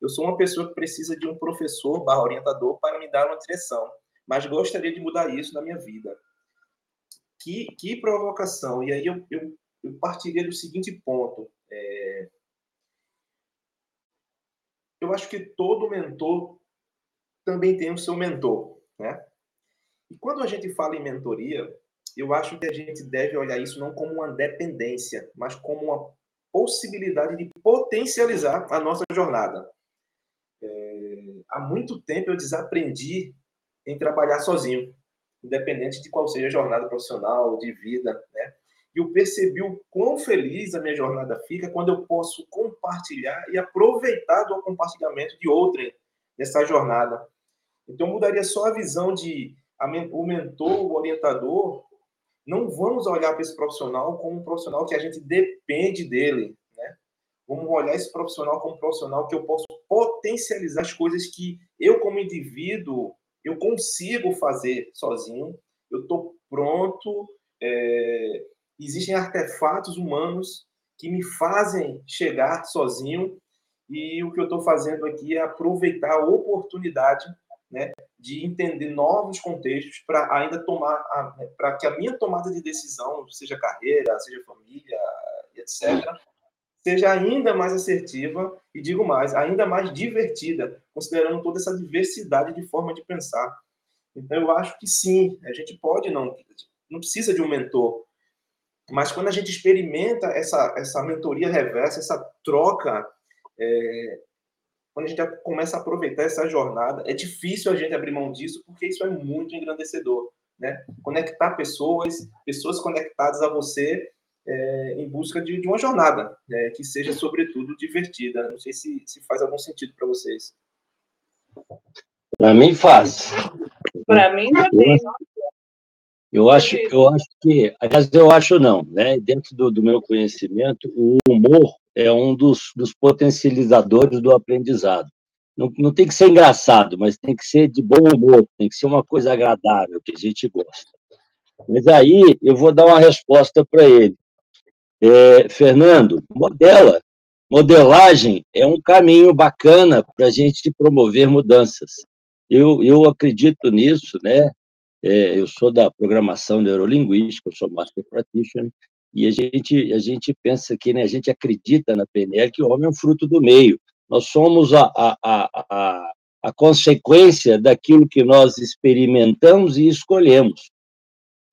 Eu sou uma pessoa que precisa de um professor barra orientador para me dar uma direção, mas gostaria de mudar isso na minha vida. Que, que provocação! E aí eu, eu, eu partiria do seguinte ponto. É... Eu acho que todo mentor também tem o seu mentor, né? E quando a gente fala em mentoria, eu acho que a gente deve olhar isso não como uma dependência, mas como uma possibilidade de potencializar a nossa jornada. É, há muito tempo eu desaprendi em trabalhar sozinho, independente de qual seja a jornada profissional, de vida, né? E eu percebi o quão feliz a minha jornada fica quando eu posso compartilhar e aproveitar do compartilhamento de outrem nessa jornada. Então, mudaria só a visão de a, o mentor, o orientador, não vamos olhar para esse profissional como um profissional que a gente depende dele, né? Vamos olhar esse profissional como um profissional que eu posso potencializar as coisas que eu, como indivíduo, eu consigo fazer sozinho. Eu estou pronto. É... Existem artefatos humanos que me fazem chegar sozinho e o que eu estou fazendo aqui é aproveitar a oportunidade né, de entender novos contextos para ainda tomar, para que a minha tomada de decisão, seja carreira, seja família, etc., seja ainda mais assertiva e, digo mais, ainda mais divertida, considerando toda essa diversidade de forma de pensar. Então, eu acho que sim, a gente pode não, não precisa de um mentor, mas quando a gente experimenta essa, essa mentoria reversa, essa troca, é, quando a gente começa a aproveitar essa jornada, é difícil a gente abrir mão disso, porque isso é muito engrandecedor, né? Conectar pessoas, pessoas conectadas a você é, em busca de, de uma jornada né? que seja, sobretudo, divertida. Não sei se, se faz algum sentido para vocês. Para mim faz. Para mim também. Eu acho, eu acho que, aliás, eu acho não, né? Dentro do, do meu conhecimento, o humor é um dos, dos potencializadores do aprendizado. Não, não tem que ser engraçado, mas tem que ser de bom humor, tem que ser uma coisa agradável, que a gente gosta. Mas aí eu vou dar uma resposta para ele. É, Fernando, modela. Modelagem é um caminho bacana para a gente promover mudanças. Eu, eu acredito nisso, né? É, eu sou da programação neurolinguística, eu sou Master Practitioner, e a gente, a gente pensa que, né, a gente acredita na PNL que o homem é um fruto do meio. Nós somos a, a, a, a consequência daquilo que nós experimentamos e escolhemos.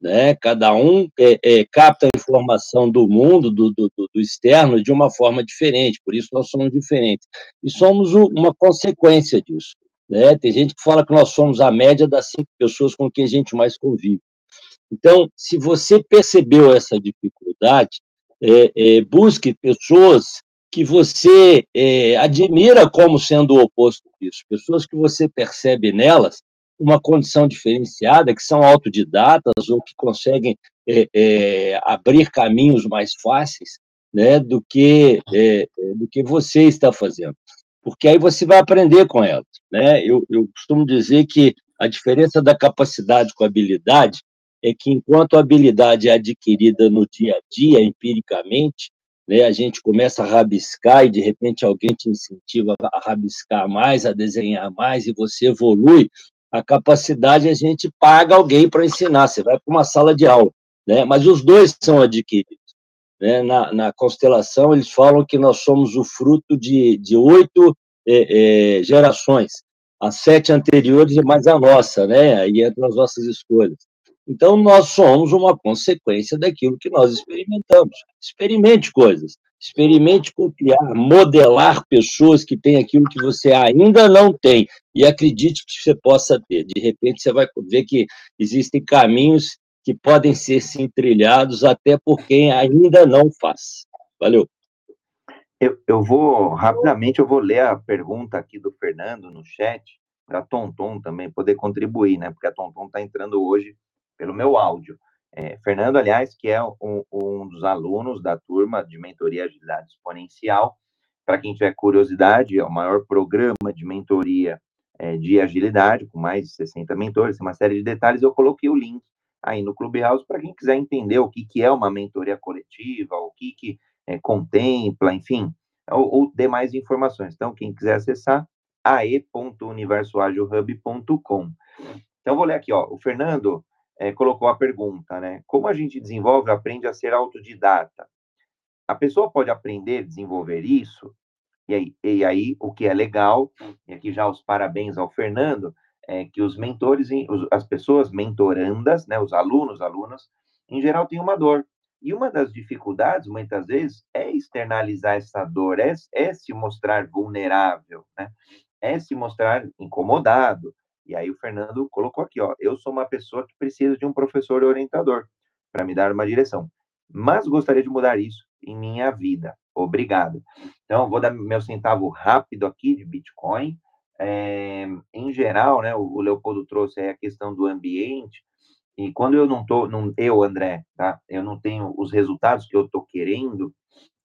Né? Cada um é, é, capta a informação do mundo, do, do, do, externo, de uma forma diferente, por isso nós somos diferentes. E somos uma consequência disso. Né? Tem gente que fala que nós somos a média das cinco pessoas com quem a gente mais convive. Então, se você percebeu essa dificuldade, é, é, busque pessoas que você é, admira como sendo o oposto disso, pessoas que você percebe nelas uma condição diferenciada, que são autodidatas ou que conseguem é, é, abrir caminhos mais fáceis né, do, que, é, do que você está fazendo. Porque aí você vai aprender com elas. Né? Eu, eu costumo dizer que A diferença da capacidade com a habilidade é que, enquanto a habilidade é adquirida no dia a dia, empiricamente, né, a gente começa a rabiscar e, de repente, alguém te incentiva a rabiscar mais, a desenhar mais, e você evolui. A capacidade a gente paga alguém para ensinar, você vai para uma sala de aula, né? mas os dois são adquiridos. Né? Na, na constelação, eles falam que nós somos o fruto de, de oito é, é, gerações, as sete anteriores e mais a nossa, né? aí entram as nossas escolhas. Então, nós somos uma consequência daquilo que nós experimentamos. Experimente coisas, experimente copiar, modelar pessoas que têm aquilo que você ainda não tem e acredite que você possa ter. De repente, você vai ver que existem caminhos que podem ser sim trilhados até por quem ainda não faz. Valeu. Eu, eu vou, rapidamente, eu vou ler a pergunta aqui do Fernando no chat, para Tonton também poder contribuir, né? Porque a Tonton está entrando hoje pelo meu áudio. É, Fernando, aliás, que é um, um, dos alunos da turma de mentoria agilidade exponencial. Para quem tiver curiosidade, é o maior programa de mentoria é, de agilidade, com mais de 60 mentores, uma série de detalhes. Eu coloquei o link aí no Clubhouse para quem quiser entender o que, que é uma mentoria coletiva, o que, que é, contempla, enfim, ou, ou demais informações. Então, quem quiser acessar, ae.universoagilhub.com. Então, vou ler aqui, ó. O Fernando é, colocou a pergunta, né? Como a gente desenvolve, aprende a ser autodidata? A pessoa pode aprender desenvolver isso, e aí, e aí o que é legal, e aqui já os parabéns ao Fernando, é que os mentores, as pessoas mentorandas, né, os alunos, alunas, em geral têm uma dor. E uma das dificuldades, muitas vezes, é externalizar essa dor, é, é se mostrar vulnerável, né? é se mostrar incomodado, e aí o Fernando colocou aqui, ó, eu sou uma pessoa que precisa de um professor orientador para me dar uma direção, mas gostaria de mudar isso em minha vida. Obrigado. Então, vou dar meu centavo rápido aqui de Bitcoin. É, em geral, né, o, Leopoldo trouxe a questão do ambiente, e quando eu não tô, não, eu, André, tá? Eu não tenho os resultados que eu tô querendo,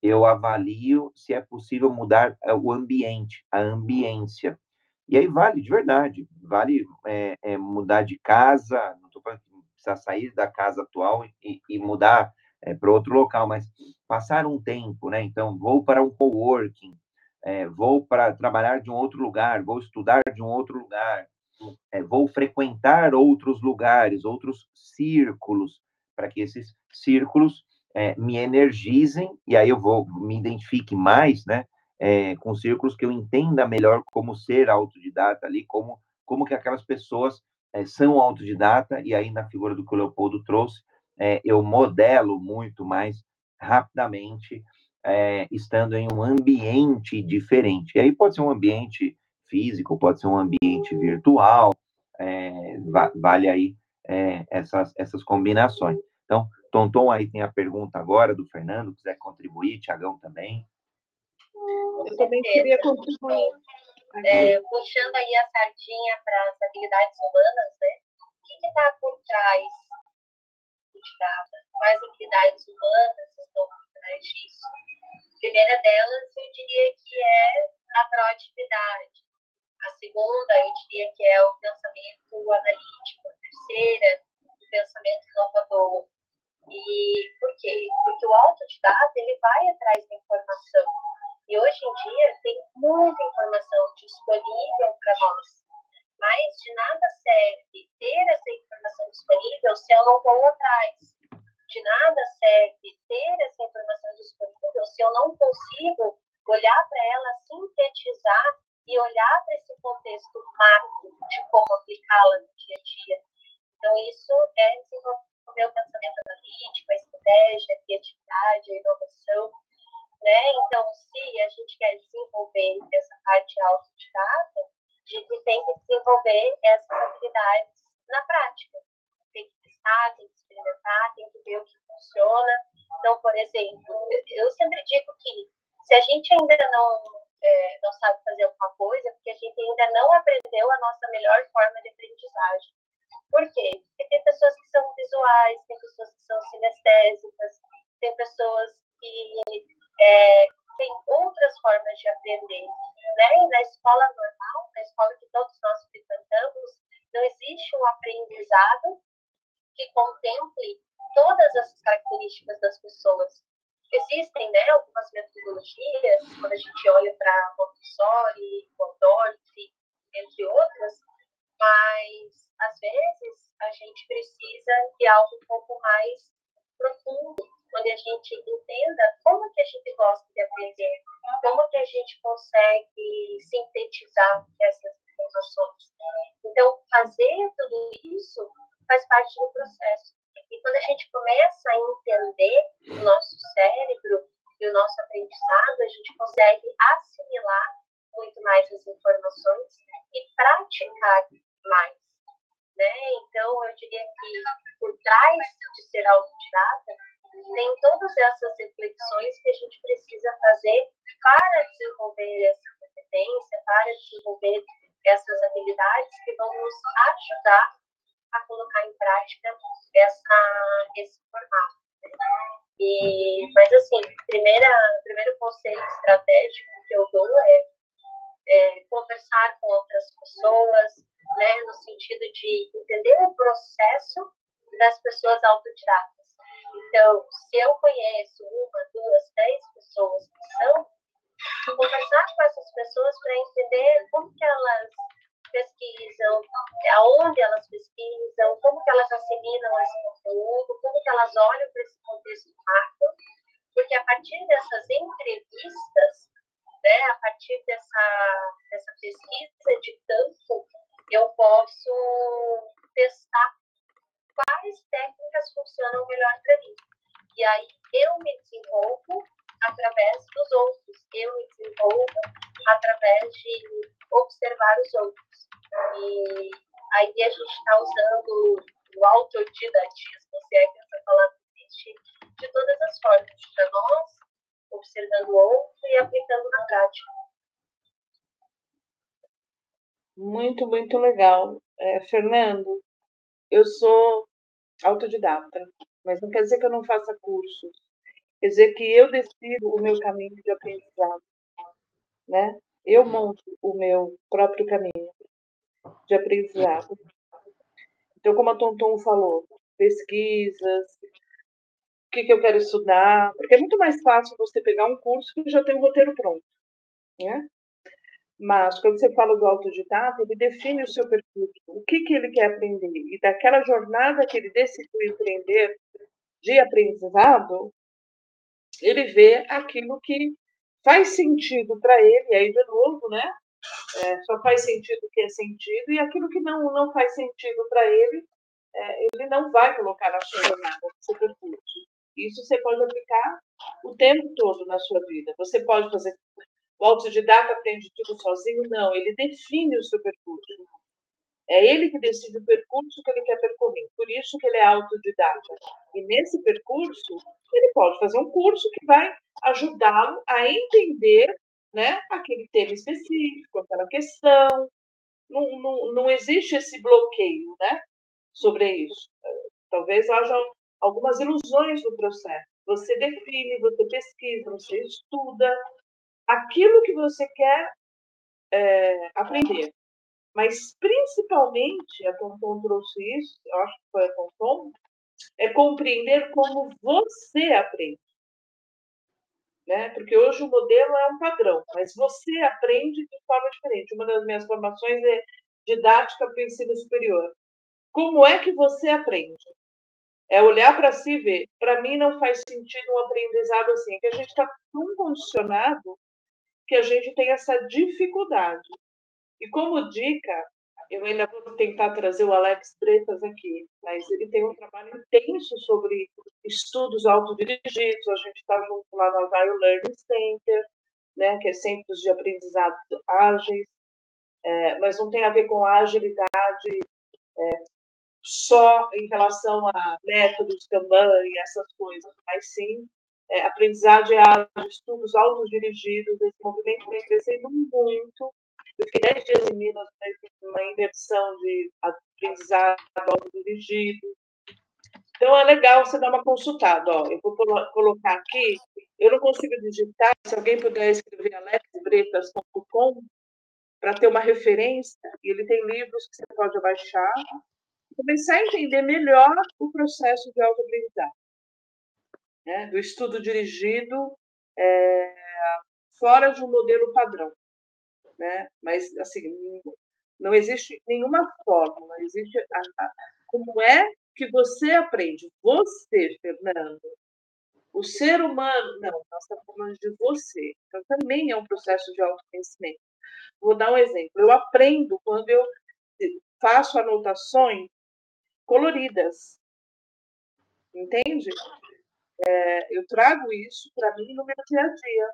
eu avalio se é possível mudar é, o ambiente, a ambiência. E aí vale, de verdade, vale é, é, mudar de casa, não estou falando que precisa sair da casa atual e, e mudar é, para outro local, mas passar um tempo, né? Então, vou para um coworking, é, vou para trabalhar de um outro lugar, vou estudar de um outro lugar, é, vou frequentar outros lugares, outros círculos, para que esses círculos é, me energizem e aí eu vou me identifique mais, né? É, com círculos que eu entenda melhor como ser autodidata ali, como, como que aquelas pessoas é, são autodidata, e aí na figura do que o Leopoldo trouxe, é, eu modelo muito mais rapidamente, estando em um ambiente diferente. E aí pode ser um ambiente físico, pode ser um ambiente virtual, vale aí essas, essas combinações. Então, Tonton aí tem a pergunta agora do Fernando, quiser contribuir, Tiagão também. Eu também queria contribuir. É, puxando aí a sardinha para as habilidades humanas, né? O que está por trás de cada? Quais habilidades humanas estão por trás disso? A primeira delas, eu diria que é a proatividade. A segunda, eu diria que é o pensamento analítico. A terceira, o pensamento inovador. E por quê? Porque o autodidata, ele vai atrás da informação e hoje em dia tem muita informação disponível para nós, mas de nada serve ter essa informação disponível se eu não vou atrás. De nada serve ter essa informação disponível se eu não consigo olhar para ela, sintetizar e olhar para esse contexto macro de como aplicá-la no dia a dia. Então, isso é desenvolver o pensamento analítico, a estratégia, a criatividade, a inovação né? Então, se a gente quer desenvolver essa parte autodidata, a gente tem que desenvolver essas habilidades na prática. Tem que testar, tem que experimentar, tem que ver o que funciona. Então, por exemplo, eu sempre digo que se a gente ainda não, é, não sabe fazer alguma coisa, porque a gente ainda não aprendeu a nossa melhor forma de aprendizagem. Por quê? Porque tem pessoas que são visuais, tem pessoas que são sinestésicas, tem pessoas que aprender. Né? Na escola normal, na escola que todos nós frequentamos, não existe um aprendizado das pessoas autodidatas. Então, se eu conheço uma, duas, três pessoas que são, conversar com essas pessoas para entender como que elas pesquisam, aonde elas pesquisam, como que elas assimilam esse conteúdo, como que elas olham para esse contexto macro, porque a partir dessas entrevistas, né, a partir dessa, dessa pesquisa de campo, eu posso testar quais técnicas funcionam melhor para mim. E aí eu me desenvolvo através dos outros, eu me desenvolvo através de observar os outros. E aí a gente está usando o autodidatismo, se é que essa palavra existe, de todas as formas, para nós, observando o outro e aplicando na prática. Muito, muito legal. É, Fernando, eu sou autodidata, mas não quer dizer que eu não faça cursos. Quer dizer que eu decido o meu caminho de aprendizado, né? Eu monto o meu próprio caminho de aprendizado. Então, como a Tonton falou, pesquisas, o que, que eu quero estudar, porque é muito mais fácil você pegar um curso que já tem um roteiro pronto, né? Mas, quando você fala do autodidata, ele define o seu percurso, o que, que ele quer aprender. E daquela jornada que ele decidiu empreender de aprendizado, ele vê aquilo que faz sentido para ele, aí, de novo, né? É, só faz sentido o que é sentido, e aquilo que não, não faz sentido para ele, é, ele não vai colocar na sua jornada, no seu percurso. Isso você pode aplicar o tempo todo na sua vida. Você pode fazer o autodidata aprende tudo sozinho? Não, ele define o seu percurso. É ele que decide o percurso que ele quer percorrer. Por isso que ele é autodidata. E nesse percurso, ele pode fazer um curso que vai ajudá-lo a entender né, aquele tema específico, aquela questão. Não, não, não existe esse bloqueio né, sobre isso. Talvez haja algumas ilusões no processo. Você define, você pesquisa, você estuda, aquilo que você quer é, aprender. Mas, principalmente, a Tonton trouxe isso, eu acho que foi a Tonton, é compreender como você aprende. Né? Porque hoje o modelo é um padrão, mas você aprende de forma diferente. Uma das minhas formações é didática para o ensino superior. Como é que você aprende? É olhar para si e ver. Para mim não faz sentido um aprendizado assim, que a gente está tão condicionado que a gente tem essa dificuldade. E como dica, eu ainda vou tentar trazer o Alex Bretas aqui, mas ele tem um trabalho intenso sobre estudos autodirigidos, a gente está junto lá no Agile Learning Center, né, que é centros de aprendizado ágeis, é, mas não tem a ver com agilidade é, só em relação a métodos, Kanban e essas coisas, mas sim é, aprendizagem ágil, estudos autodirigidos, esse movimento vem crescendo muito. Eu fiquei 10 dias em Minas, né, uma imersão de aprendizado autodirigido. Então, é legal você dar uma consultada. Ó. Eu vou colocar aqui, eu não consigo digitar, se alguém puder escrever alexbretas.com, para ter uma referência, e ele tem livros que você pode baixar, começar a entender melhor o processo de autoaprendizagem, né? do estudo dirigido é, fora de um modelo padrão. Né? Mas, assim, não existe nenhuma fórmula, existe a, a, como é que você aprende. Você, Fernando, o ser humano, não, nós estamos falando de você. Então, também é um processo de autoconhecimento. Vou dar um exemplo. Eu aprendo quando eu faço anotações coloridas. Entende? É, eu trago isso para mim no meu dia a dia.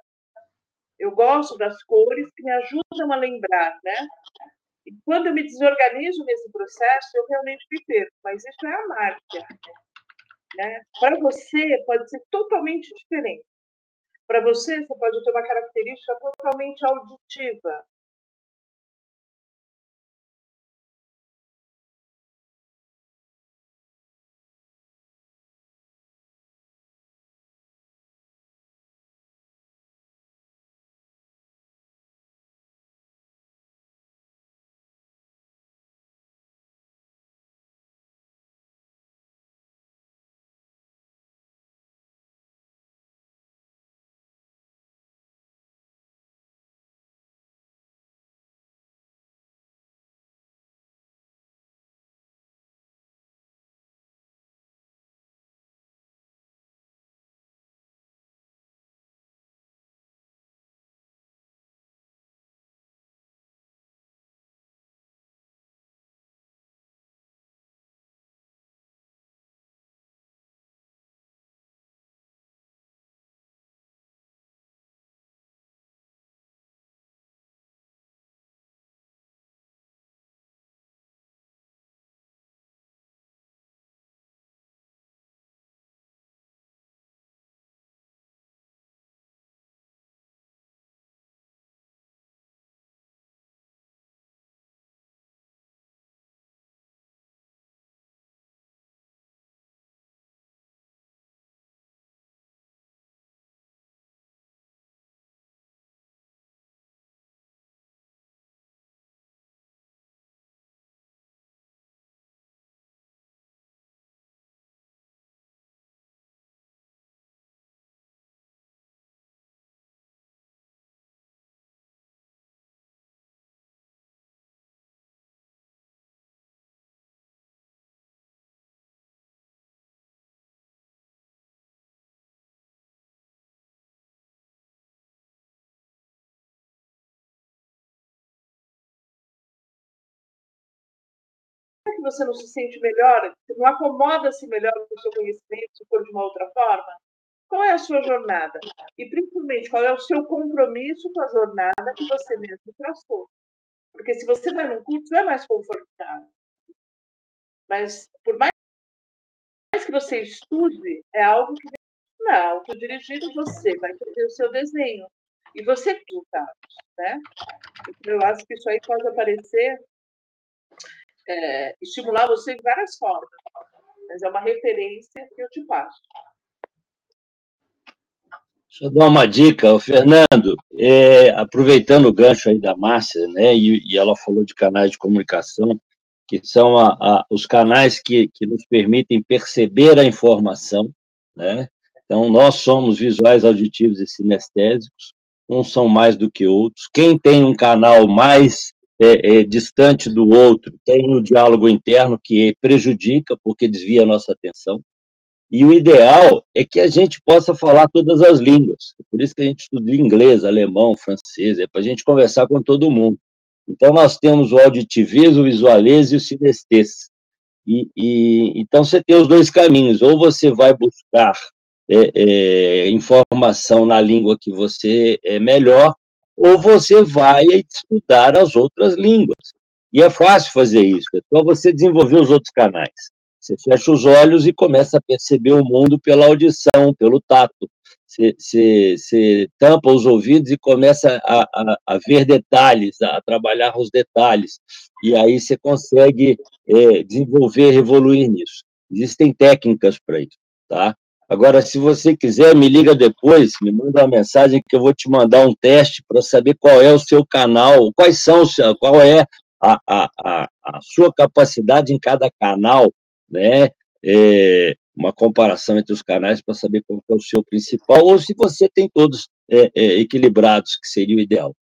Eu gosto das cores que me ajudam a lembrar, né? E quando eu me desorganizo nesse processo, eu realmente me perco. Mas isso é a marca. Né? Para você, pode ser totalmente diferente. Para você, você pode ter uma característica totalmente auditiva. Que você não se sente melhor? Você não acomoda-se melhor com o seu conhecimento se for de uma outra forma? Qual é a sua jornada? E, principalmente, qual é o seu compromisso com a jornada que você mesmo traçou? Porque se você vai num curso, é mais confortável. Mas, por mais que você estude, é algo que não é autodirigido, você vai fazer o seu desenho. E você resultados, né? Eu acho que isso aí pode aparecer é, estimular você em várias formas, mas é uma referência que eu te passo. Deixa eu dar uma dica, o Fernando, é, aproveitando o gancho aí da Márcia, né, e, e, ela falou de canais de comunicação, que são a, a, os canais que, que nos permitem perceber a informação, né, então nós somos visuais, auditivos e sinestésicos, uns são mais do que outros, quem tem um canal mais é, é, distante do outro, tem um diálogo interno que prejudica, porque desvia a nossa atenção. E o ideal é que a gente possa falar todas as línguas. Por isso que a gente estuda inglês, alemão, francês, é para a gente conversar com todo mundo. Então, nós temos o auditivismo, o visualês e o sinestês. E, e, então, você tem os dois caminhos. Ou você vai buscar é, é, informação na língua que você é melhor, ou você vai estudar as outras línguas. E é fácil fazer isso, é só você desenvolver os outros canais. Você fecha os olhos e começa a perceber o mundo pela audição, pelo tato. Você, você, você tampa os ouvidos e começa a, a, a, ver detalhes, a trabalhar os detalhes. E aí você consegue é, desenvolver, evoluir nisso. Existem técnicas para isso, tá? Agora, se você quiser, me liga depois, me manda uma mensagem que eu vou te mandar um teste para saber qual é o seu canal, quais são, qual é a, a, a, a sua capacidade em cada canal, né? É, uma comparação entre os canais para saber qual é o seu principal, ou se você tem todos é, é, equilibrados, que seria o ideal,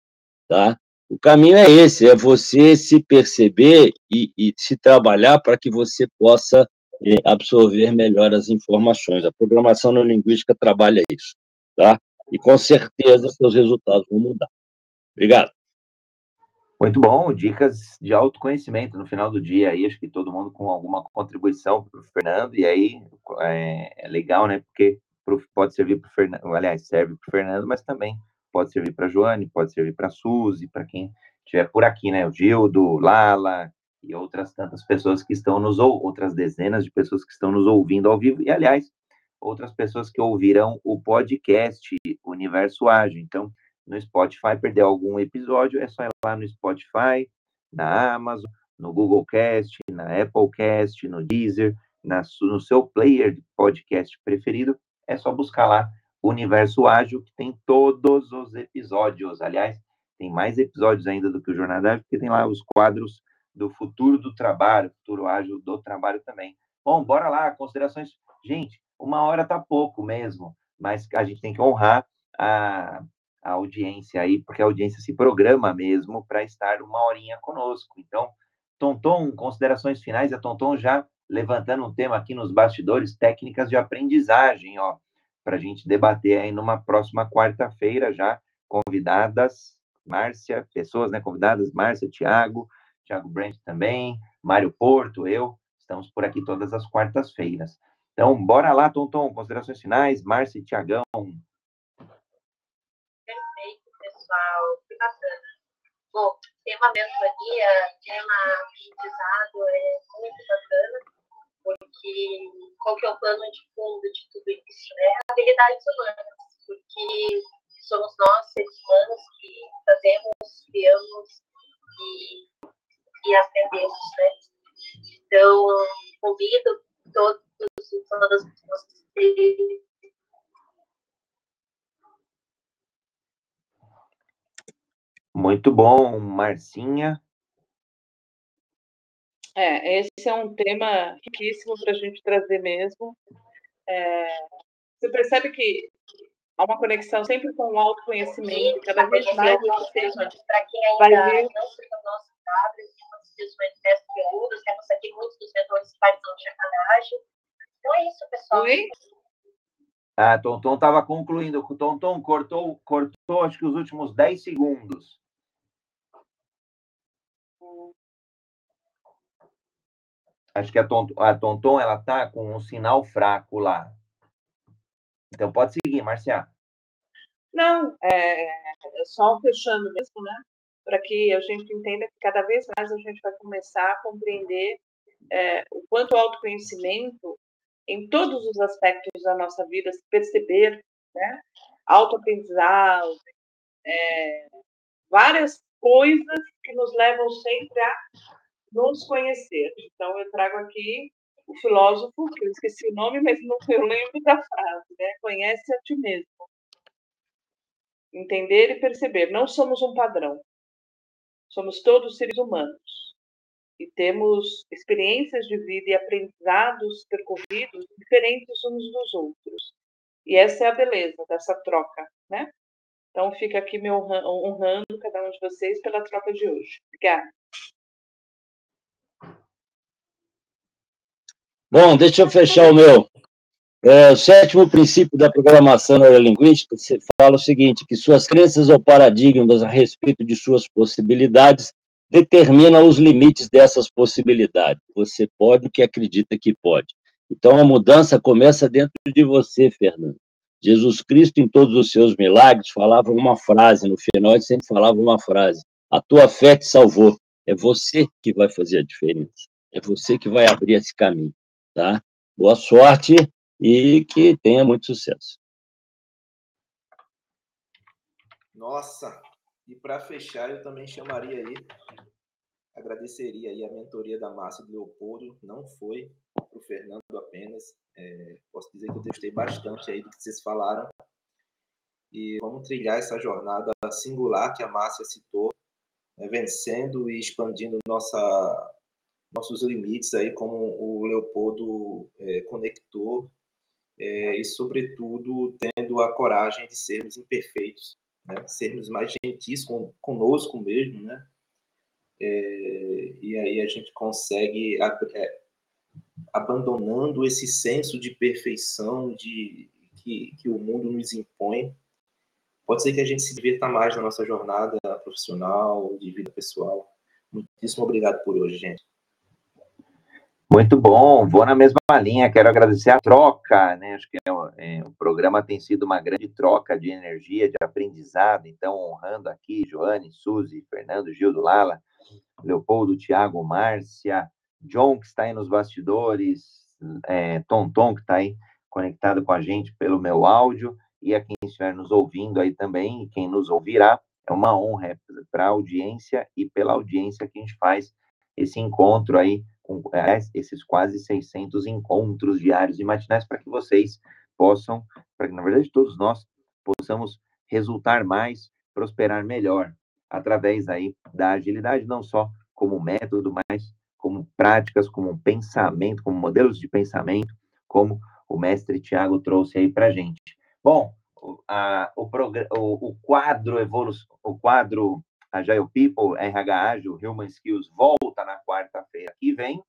tá? O caminho é esse, é você se perceber e, e se trabalhar para que você possa absorver melhor as informações. A programação neurolinguística trabalha isso, tá? E com certeza seus resultados vão mudar. Obrigado. Muito bom, dicas de autoconhecimento no final do dia aí, acho que todo mundo com alguma contribuição para o Fernando, e aí é, é, legal, né? Porque pode servir para o Fernando, aliás, serve para o Fernando, mas também pode servir para a Joane, pode servir para a Suzy, para quem estiver por aqui, né? O Gildo, Lala, e outras tantas pessoas que estão nos ou outras dezenas de pessoas que estão nos ouvindo ao vivo e aliás outras pessoas que ouvirão o podcast Universo Ágil. Então, no Spotify perdeu algum episódio, é só ir lá no Spotify, na Amazon, no Google Cast, na Apple Cast, no Deezer, na, no seu player de podcast preferido, é só buscar lá Universo Ágil, que tem todos os episódios. Aliás, tem mais episódios ainda do que o Jornada Ágil, porque tem lá os quadros do futuro do trabalho, futuro ágil do trabalho também. Bom, bora lá, considerações. Gente, uma hora tá pouco mesmo, mas a gente tem que honrar a, a audiência aí, porque a audiência se programa mesmo para estar uma horinha conosco. Então, Tonton, considerações finais, a Tonton já levantando um tema aqui nos bastidores, técnicas de aprendizagem, ó, para a gente debater aí numa próxima quarta-feira já, convidadas, Márcia, pessoas, né, convidadas, Márcia, Tiago, Thiago Brandt também, Mário Porto, eu, estamos por aqui todas as quartas-feiras. Então, bora lá, Tonton, considerações finais, Márcia e Tiagão. Perfeito, pessoal, que bacana. Bom, tema mentoria, tema aprendizado é muito bacana, porque qual que é o plano de fundo de tudo isso? É habilidades humanas, porque somos nós, seres humanos, que fazemos, criamos e e aprendemos, né? Então, convido todos e todas vocês Muito bom, Marcinha. É, esse é um tema riquíssimo para a gente trazer mesmo. É, você percebe que há uma conexão sempre com o autoconhecimento, cada vez mais você vai ver. Não o nosso dos manifestos peludos, temos aqui muitos dos mentores que parecem de sacanagem. Então é isso, pessoal. Oi? Ah, Tonton estava concluindo. O Tonton cortou, cortou acho que os últimos 10 segundos. Acho que a Tonton, a Tonton ela tá com um sinal fraco lá. Então pode seguir, Marcia. Não, é, é só fechando mesmo, né? Para que a gente entenda que cada vez mais a gente vai começar a compreender é, o quanto o autoconhecimento, em todos os aspectos da nossa vida, se perceber, né? autoaprendizado, é, várias coisas que nos levam sempre a nos conhecer. Então, eu trago aqui o filósofo, que eu esqueci o nome, mas não eu lembro da frase, né? Conhece a ti mesmo. Entender e perceber. Não somos um padrão. Somos todos seres humanos e temos experiências de vida e aprendizados percorridos diferentes uns dos outros. E essa é a beleza dessa troca, né? Então fica aqui me honrando cada um de vocês pela troca de hoje. Obrigada. Bom, deixa eu fechar o meu. É, o sétimo princípio da programação neurolinguística você fala o seguinte, que suas crenças ou paradigmas a respeito de suas possibilidades determinam os limites dessas possibilidades. Você pode o que acredita que pode. Então, a mudança começa dentro de você, Fernando. Jesus Cristo, em todos os seus milagres, falava uma frase, no final ele sempre falava uma frase, a tua fé te salvou. É você que vai fazer a diferença. É você que vai abrir esse caminho, tá? Boa sorte e que tenha muito sucesso. Nossa, e para fechar, eu também chamaria aí, agradeceria aí a mentoria da Márcia de Leopoldo, não foi o Fernando apenas. É, posso dizer que eu gostei bastante aí do que vocês falaram. E vamos trilhar essa jornada singular que a Márcia citou, né, vencendo e expandindo nossa, nossos limites aí, como o Leopoldo é, conectou, é, e, sobretudo, tendo a coragem de sermos imperfeitos, né? sermos mais gentis com, conosco mesmo, né? É, e aí a gente consegue, é, abandonando esse senso de perfeição de que, que o mundo nos impõe, pode ser que a gente se divirta mais na nossa jornada profissional, de vida pessoal. Muitíssimo obrigado por hoje, gente. Muito bom, vou na mesma linha, quero agradecer a troca, né? Acho que é, é, o programa tem sido uma grande troca de energia, de aprendizado, então honrando aqui Joane, Suzy, Fernando, Gildo Lala, Leopoldo, Tiago, Márcia, John, que está aí nos bastidores, é, Tom, que está aí conectado com a gente pelo meu áudio, e a quem estiver nos ouvindo aí também, e quem nos ouvirá, é uma honra para a audiência e pela audiência que a gente faz esse encontro aí, com esses quase 600 encontros diários e matinais, para que vocês possam, para que, na verdade, todos nós possamos resultar mais, prosperar melhor, através aí da agilidade, não só como método, mas como práticas, como pensamento, como modelos de pensamento, como o mestre Tiago trouxe aí para gente. Bom, a, o, o, o, quadro evolução, o quadro Agile People, RH Ágil, Human Skills volta na quarta-feira que vem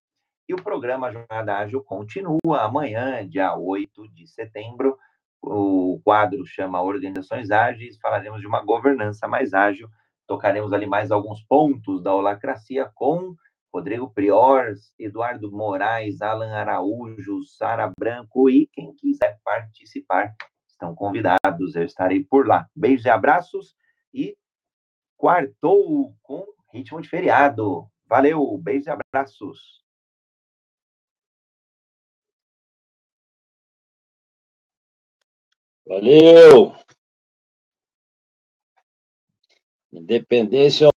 e o programa Jornada Ágil continua amanhã, dia 8 de setembro. O quadro chama Organizações Ágeis, falaremos de uma governança mais ágil tocaremos ali mais alguns pontos da holacracia com Rodrigo Prior, Eduardo Moraes, Alan Araújo, Sara Branco e quem quiser participar estão convidados, eu estarei por lá. Beijos e abraços e quartou com ritmo de feriado. Valeu, beijos e abraços. Valeu! Independência